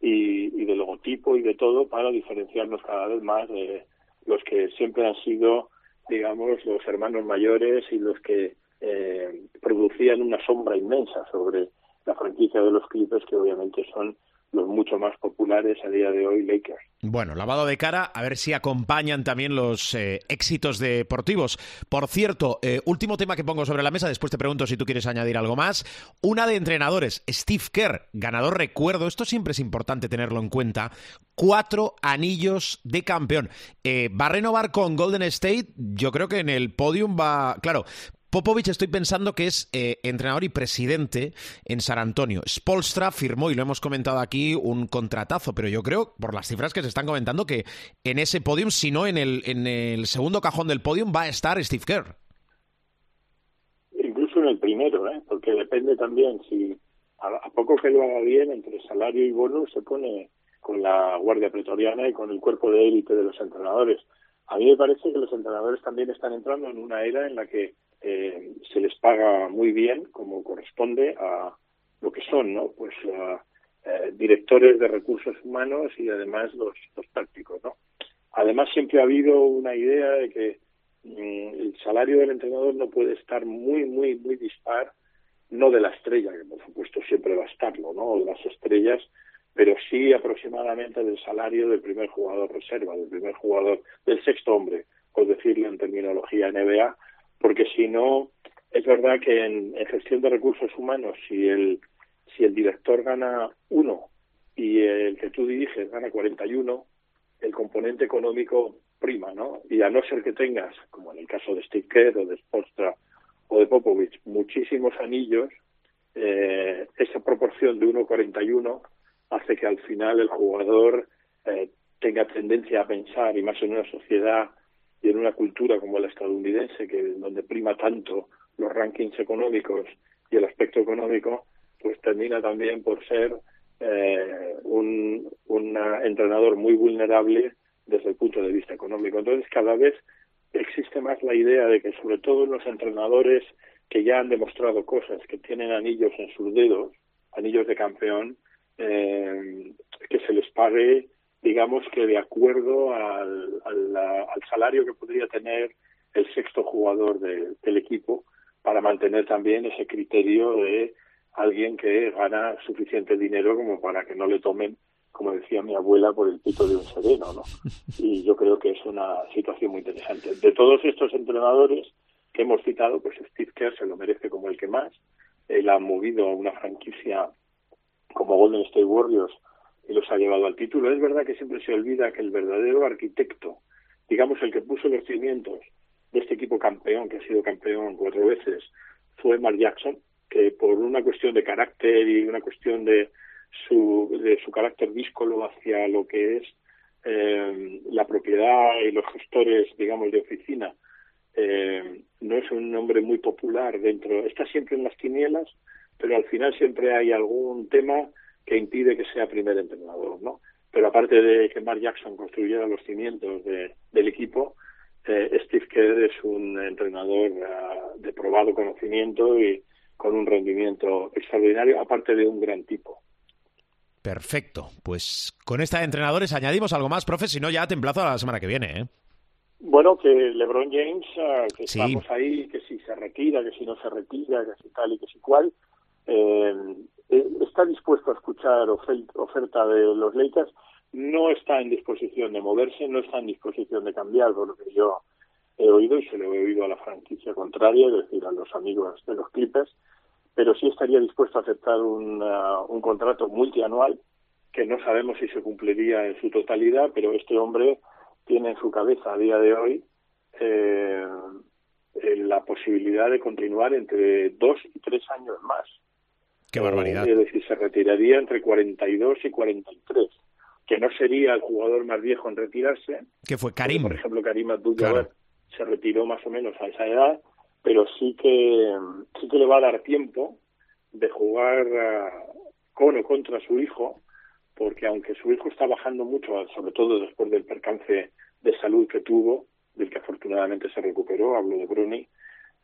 y, y, de logotipo y de todo para diferenciarnos cada vez más de los que siempre han sido, digamos, los hermanos mayores y los que eh, producían una sombra inmensa sobre la franquicia de los Clippers, que obviamente son los mucho más populares a día de hoy Lakers. Bueno, lavado de cara, a ver si acompañan también los eh, éxitos deportivos. Por cierto, eh, último tema que pongo sobre la mesa, después te pregunto si tú quieres añadir algo más. Una de entrenadores, Steve Kerr, ganador recuerdo, esto siempre es importante tenerlo en cuenta, cuatro anillos de campeón. Eh, va a renovar con Golden State, yo creo que en el podium va, claro, Popovich estoy pensando que es eh, entrenador y presidente en San Antonio. Spolstra firmó, y lo hemos comentado aquí, un contratazo, pero yo creo, por las cifras que se están comentando, que en ese podium, si no en el, en el segundo cajón del podium, va a estar Steve Kerr. Incluso en el primero, ¿eh? porque depende también si a, poco que lo haga bien, entre salario y bonus se pone con la Guardia Pretoriana y con el cuerpo de élite de los entrenadores. A mí me parece que los entrenadores también están entrando en una era en la que eh, se les paga muy bien, como corresponde a lo que son, ¿no? Pues eh, directores de recursos humanos y además los, tácticos, ¿no? Además siempre ha habido una idea de que mm, el salario del entrenador no puede estar muy, muy, muy dispar, no de la estrella, que por supuesto siempre va a estarlo, ¿no? De las estrellas, pero sí aproximadamente del salario del primer jugador reserva, del primer jugador, del sexto hombre, por decirlo en terminología NBA, porque si no, es verdad que en, gestión de recursos humanos, si el, si el director gana uno y el que tú diriges gana 41, el componente económico prima, ¿no? Y a no ser que tengas, como en el caso de Steve o de Spolstra o de Popovich, muchísimos anillos, eh, esa proporción de 1,41 hace que al final el jugador eh, tenga tendencia a pensar, y más en una sociedad y en una cultura como la estadounidense, que donde prima tanto los rankings económicos y el aspecto económico, pues termina también por ser eh, un, entrenador muy vulnerable desde el punto de vista económico. Entonces, cada vez existe más la idea de que, sobre todo los entrenadores que ya han demostrado cosas, que tienen anillos en sus dedos, anillos de campeón, eh, que se les pague digamos que de acuerdo al, al, al salario que podría tener el sexto jugador de, del equipo para mantener también ese criterio de alguien que gana suficiente dinero como para que no le tomen, como decía mi abuela, por el pito de un sereno, ¿no? <laughs> Y yo creo que es una situación muy interesante. De todos estos entrenadores que hemos citado, pues Steve Kerr se lo merece como el que más. Él ha movido a una franquicia como Golden State Warriors y los ha llevado al título. Es verdad que siempre se olvida que el verdadero arquitecto, digamos el que puso los cimientos de este equipo campeón, que ha sido campeón cuatro veces, fue Mark Jackson, que por una cuestión de carácter y una cuestión de su, de su carácter díscolo hacia lo que es eh, la propiedad y los gestores, digamos, de oficina, eh, no es un nombre muy popular dentro, está siempre en las quinielas, pero al final siempre hay algún tema que impide que sea primer entrenador, ¿no? Pero aparte de que Mark Jackson construyera los cimientos del equipo, eh, Steve Kerr es un entrenador uh, de probado conocimiento y con un rendimiento extraordinario, aparte de un gran tipo. Perfecto. Pues con esta de entrenadores añadimos algo más, profe, si no ya te emplazo a la semana que viene. ¿eh? Bueno, que LeBron James, uh, que estamos ahí, que si se retira, que si no se retira, que si tal y que si cual, eh, está dispuesto a escuchar oferta de los Lakers, no está en disposición de moverse, no está en disposición de cambiar, por lo que yo he oído y se lo he oído a la franquicia contraria, es decir, a los amigos de los Clippers, pero sí estaría dispuesto a aceptar un, un contrato multianual que no sabemos si se cumpliría en su totalidad, pero este hombre tiene en su cabeza a día de hoy eh, la posibilidad de continuar entre dos y tres años más. Qué barbaridad. Es decir, se retiraría entre 42 y 43, que no sería el jugador más viejo en retirarse. Que fue Karim. por ejemplo, Karim abdul se retiró más o menos a esa edad, pero sí que sí que le va a dar tiempo de jugar uh, con o contra su hijo, porque aunque su hijo está bajando mucho, sobre todo después del percance de salud que tuvo, del que afortunadamente se recuperó, hablo de Bruni,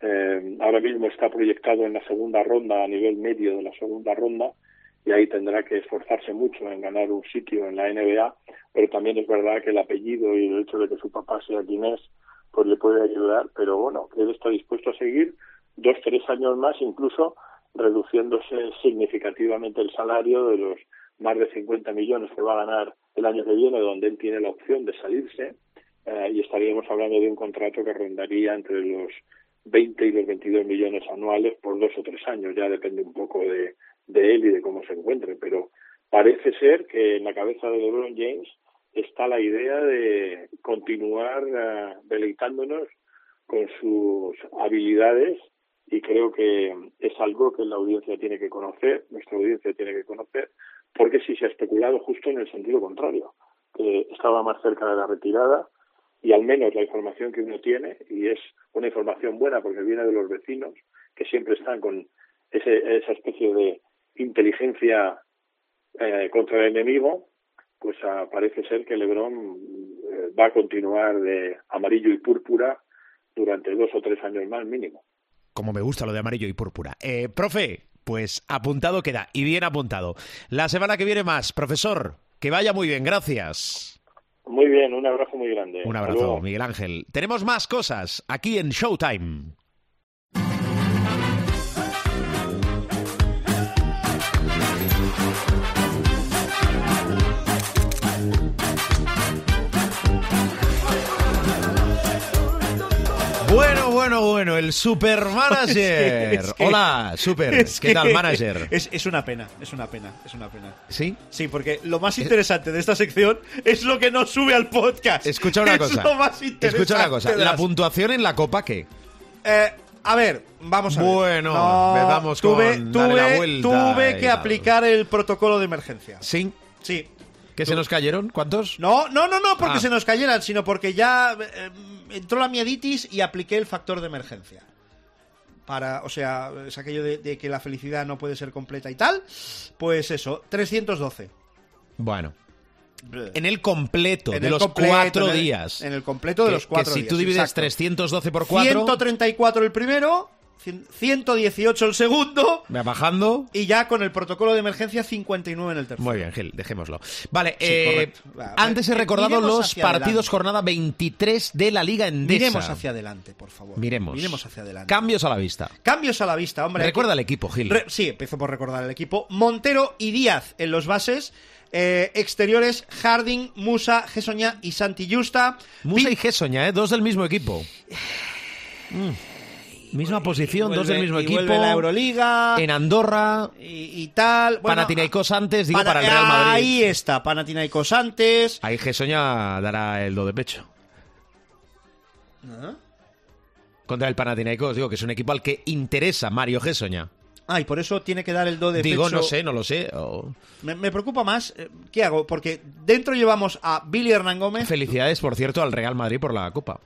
eh, ahora mismo está proyectado en la segunda ronda, a nivel medio de la segunda ronda, y ahí tendrá que esforzarse mucho en ganar un sitio en la NBA, pero también es verdad que el apellido y el hecho de que su papá sea guinés, pues le puede ayudar, pero bueno, él está dispuesto a seguir dos, tres años más, incluso reduciéndose significativamente el salario de los más de 50 millones que va a ganar el año que viene, donde él tiene la opción de salirse, eh, y estaríamos hablando de un contrato que rondaría entre los 20 y los 22 millones anuales por dos o tres años, ya depende un poco de, de él y de cómo se encuentre, pero parece ser que en la cabeza de LeBron James está la idea de continuar uh, deleitándonos con sus habilidades y creo que es algo que la audiencia tiene que conocer, nuestra audiencia tiene que conocer, porque si se ha especulado justo en el sentido contrario, que estaba más cerca de la retirada y al menos la información que uno tiene, y es una información buena porque viene de los vecinos, que siempre están con ese, esa especie de inteligencia eh, contra el enemigo, pues ah, parece ser que Lebron eh, va a continuar de amarillo y púrpura durante dos o tres años más mínimo. Como me gusta lo de amarillo y púrpura. Eh, profe, pues apuntado queda, y bien apuntado. La semana que viene más, profesor, que vaya muy bien, gracias. Muy bien, un abrazo muy grande. Un abrazo, Miguel Ángel. Tenemos más cosas aquí en Showtime. Bueno, bueno, bueno, el supermanager. <laughs> es que, Hola, super. Es ¿Qué tal, manager? Es, es, una pena, es una pena, es una pena. ¿Sí? Sí, porque lo más interesante de esta sección es lo que nos sube al podcast. Escucha una cosa. Lo más interesante. Escucha una cosa. ¿La puntuación en la copa qué? Eh, a ver, vamos a ver. Bueno, no, empezamos tuve, tuve, la vuelta tuve que aplicar el protocolo de emergencia. ¿Sí? Sí. ¿Que se nos cayeron? ¿Cuántos? No, no, no, no porque ah. se nos cayeran, sino porque ya eh, entró la mieditis y apliqué el factor de emergencia. Para, o sea, es aquello de, de, que la felicidad no puede ser completa y tal. Pues eso, 312. Bueno. En el completo en de el los completo, cuatro en el, días. En el completo de que, los cuatro que si días. tú divides exacto. 312 por 4. 134 el primero, 118 el segundo. Va bajando. Y ya con el protocolo de emergencia 59 en el tercero. Muy bien, Gil, dejémoslo. Vale, Sí, eh. Va, antes he eh, recordado miremos los partidos adelante. jornada 23 de la Liga Endesa. Miremos hacia adelante, por favor. Miremos. Miremos hacia adelante. Cambios a la vista. Cambios a la vista, hombre. Recuerda el equipo, Gil. Re- sí, empiezo por recordar el equipo. Montero y Díaz en los bases. Eh, exteriores, Harding, Musa, Gesoña y Santi Justa. Musa y Gessoña, ¿eh? Dos del mismo equipo. <sighs> Mm. Misma posición, y dos del mismo y equipo. la Euroliga. En Andorra. y, tal. Bueno, Panathinaikos antes, digo, para el Real Madrid. Ahí está, Panathinaikos antes. Ahí Gessoña dará el do de pecho. ¿Ah? contra el Panathinaikos. Digo que es un equipo al que interesa Mario Gessoña. Ah, y por eso tiene que dar el do de Digo, pecho. no sé, no lo sé. me preocupa más, eh, ¿qué hago? Porque dentro llevamos a Billy Hernán Gómez. Felicidades, por cierto, al Real Madrid por la Copa.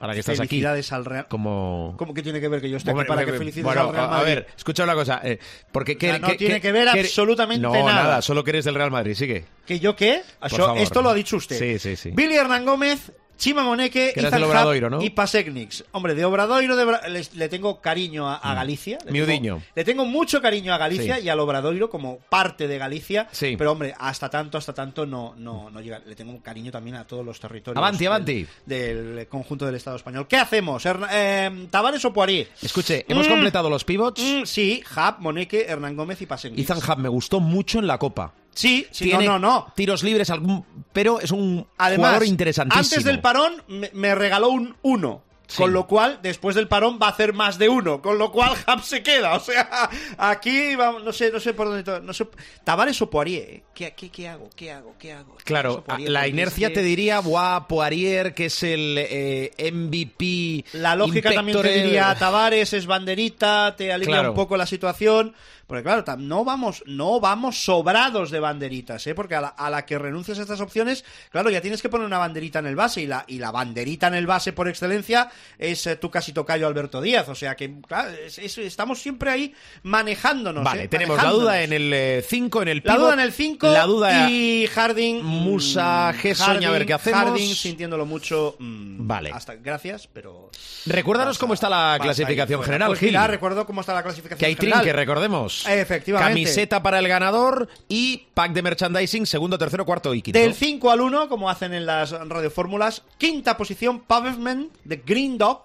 Ahora que estás aquí. Felicidades al Real. Como... ¿Cómo que tiene que ver que yo esté aquí para que felicites bueno, al Real Madrid? A ver, escucha una cosa. eh, porque que, No, no que- tiene que- que ver absolutamente no, nada. solo que eres del Real Madrid, sigue. ¿Que yo qué? Favor. esto lo ha dicho usted. Sí, sí, sí. Billy Hernán Gómez, Chima Obradoiro, ¿no? y Pasecnics. Hombre, de Obradoiro de Bra- les- le tengo cariño a, a Galicia. Le Mm. Miudiño. tengo- Le tengo mucho cariño a Galicia Sí. y al Obradoiro como parte de Galicia. Sí. Pero, hombre, hasta tanto, hasta tanto no, no, no llega. Le tengo cariño también a todos los territorios Avanti, del- avanti. Del, conjunto del Estado español. ¿Qué hacemos? Hern- eh, ¿Tavares o Poirier? Escuche, hemos Mm. completado los pivots. Mm, sí, Hub, Moneque, Hernán Gómez y Pasecnics. Ethan Hub me gustó mucho en la Copa. Sí, sí, Tiene no, no, no. tiros libres, algún, pero es un Además, jugador interesantísimo. antes del parón me, me regaló un 1. Sí. Con lo cual, después del parón va a hacer más de uno. Con lo cual, <laughs> Hub se queda. O sea, aquí vamos, no sé, no sé por dónde. No sé, Tavares o Poirier. ¿eh? ¿Qué, qué, qué hago? ¿Qué hago? ¿Qué hago? Claro, Poirier, la inercia te diría, buah, Poirier, que es el eh, MVP. La lógica también te diría Tavares es banderita, te alivia Claro. un poco la situación. Porque claro, no vamos, no vamos sobrados de banderitas, ¿eh? Porque a la, a la que renuncias a estas opciones, claro, ya tienes que poner una banderita en el base. Y la, y la banderita en el base por excelencia es eh, tu casi tocayo Alberto Díaz. O sea que, claro, es- es- estamos siempre ahí manejándonos. Vale, ¿eh? tenemos la duda en el 5, en el La pivot. duda en el 5 La duda y Harding. Musa, mm, Gessoña, a ver Harding- qué hacemos. Harding sintiéndolo mucho. mm, Vale. Hasta, gracias, pero. Recuérdanos cómo está la clasificación general, Pues Gil. mira, recuerdo cómo está la clasificación Que hay general. trinque, recordemos. Efectivamente. Camiseta para el ganador y pack de merchandising, segundo, tercero, cuarto y quinto. Del 5 al 1, como hacen en las radiofórmulas. Quinta posición, Pavement de Green Dog,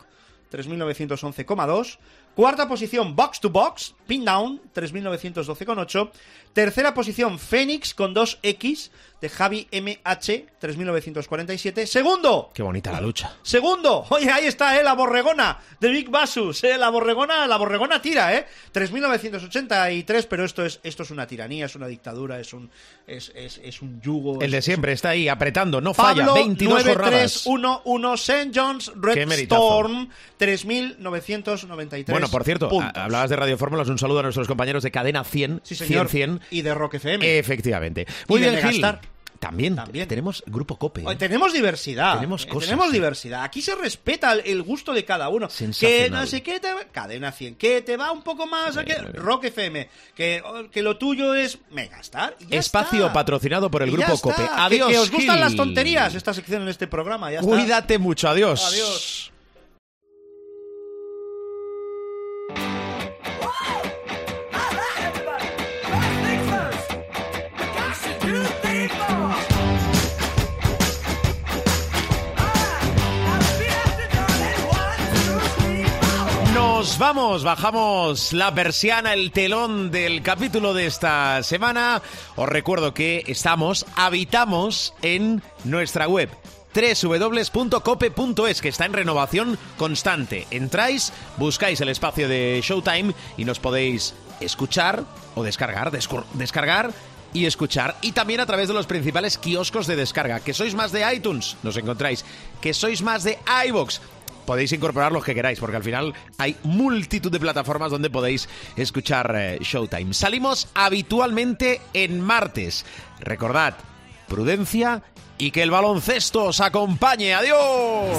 3.911,2. Cuarta posición, Box to Box, Pin Down, 3.912,8. Tercera posición, Phoenix con 2X de Javi MH, 3.947. Segundo, Qué bonita la lucha. Segundo, oye, ahí está, ¿eh? La borregona de Big Basus, ¿eh? La borregona, la borregona tira, ¿eh? 3.983, pero esto es, esto es una tiranía, es una dictadura, es un, es, es, es un yugo. El de siempre está ahí apretando, no falla. Pablo 22 jornadas. 9311 St. John's Red. Storm 3993. Bueno, por cierto, puntos. hablabas de Radio Fórmulas, un saludo a nuestros compañeros de Cadena 100, Sí, señor. 100, 100. Y de Rock FM. Efectivamente. Muy Y bien, Gil. Megastar. También, También. tenemos Grupo Cope. Hoy tenemos diversidad. Tenemos eh, cosas, Tenemos sí. diversidad. Aquí se respeta el, gusto de cada uno. Que no sé qué te va- Cadena 100. Que te va un poco más a que. Rock FM. Que, oh, que lo tuyo es Megastar. y ya Espacio está. patrocinado por el Y Grupo. Cope. Adiós, Que, os gustan Gil. las tonterías esta sección en este programa. Ya está. Cuídate mucho, adiós. Adiós. Vamos, bajamos la persiana, el telón del capítulo de esta semana. Os recuerdo que estamos, habitamos en nuestra web www.cope.es que está en renovación constante. Entráis, buscáis el espacio de Showtime y nos podéis escuchar o descargar, descargar y escuchar. Y también a través de los principales kioscos de descarga. Que sois más de iTunes, nos encontráis. Que sois más de iBox podéis incorporar los que queráis, porque al final hay multitud de plataformas donde podéis escuchar eh, Showtime. Salimos habitualmente en martes. Recordad, prudencia y que el baloncesto os acompañe. ¡Adiós!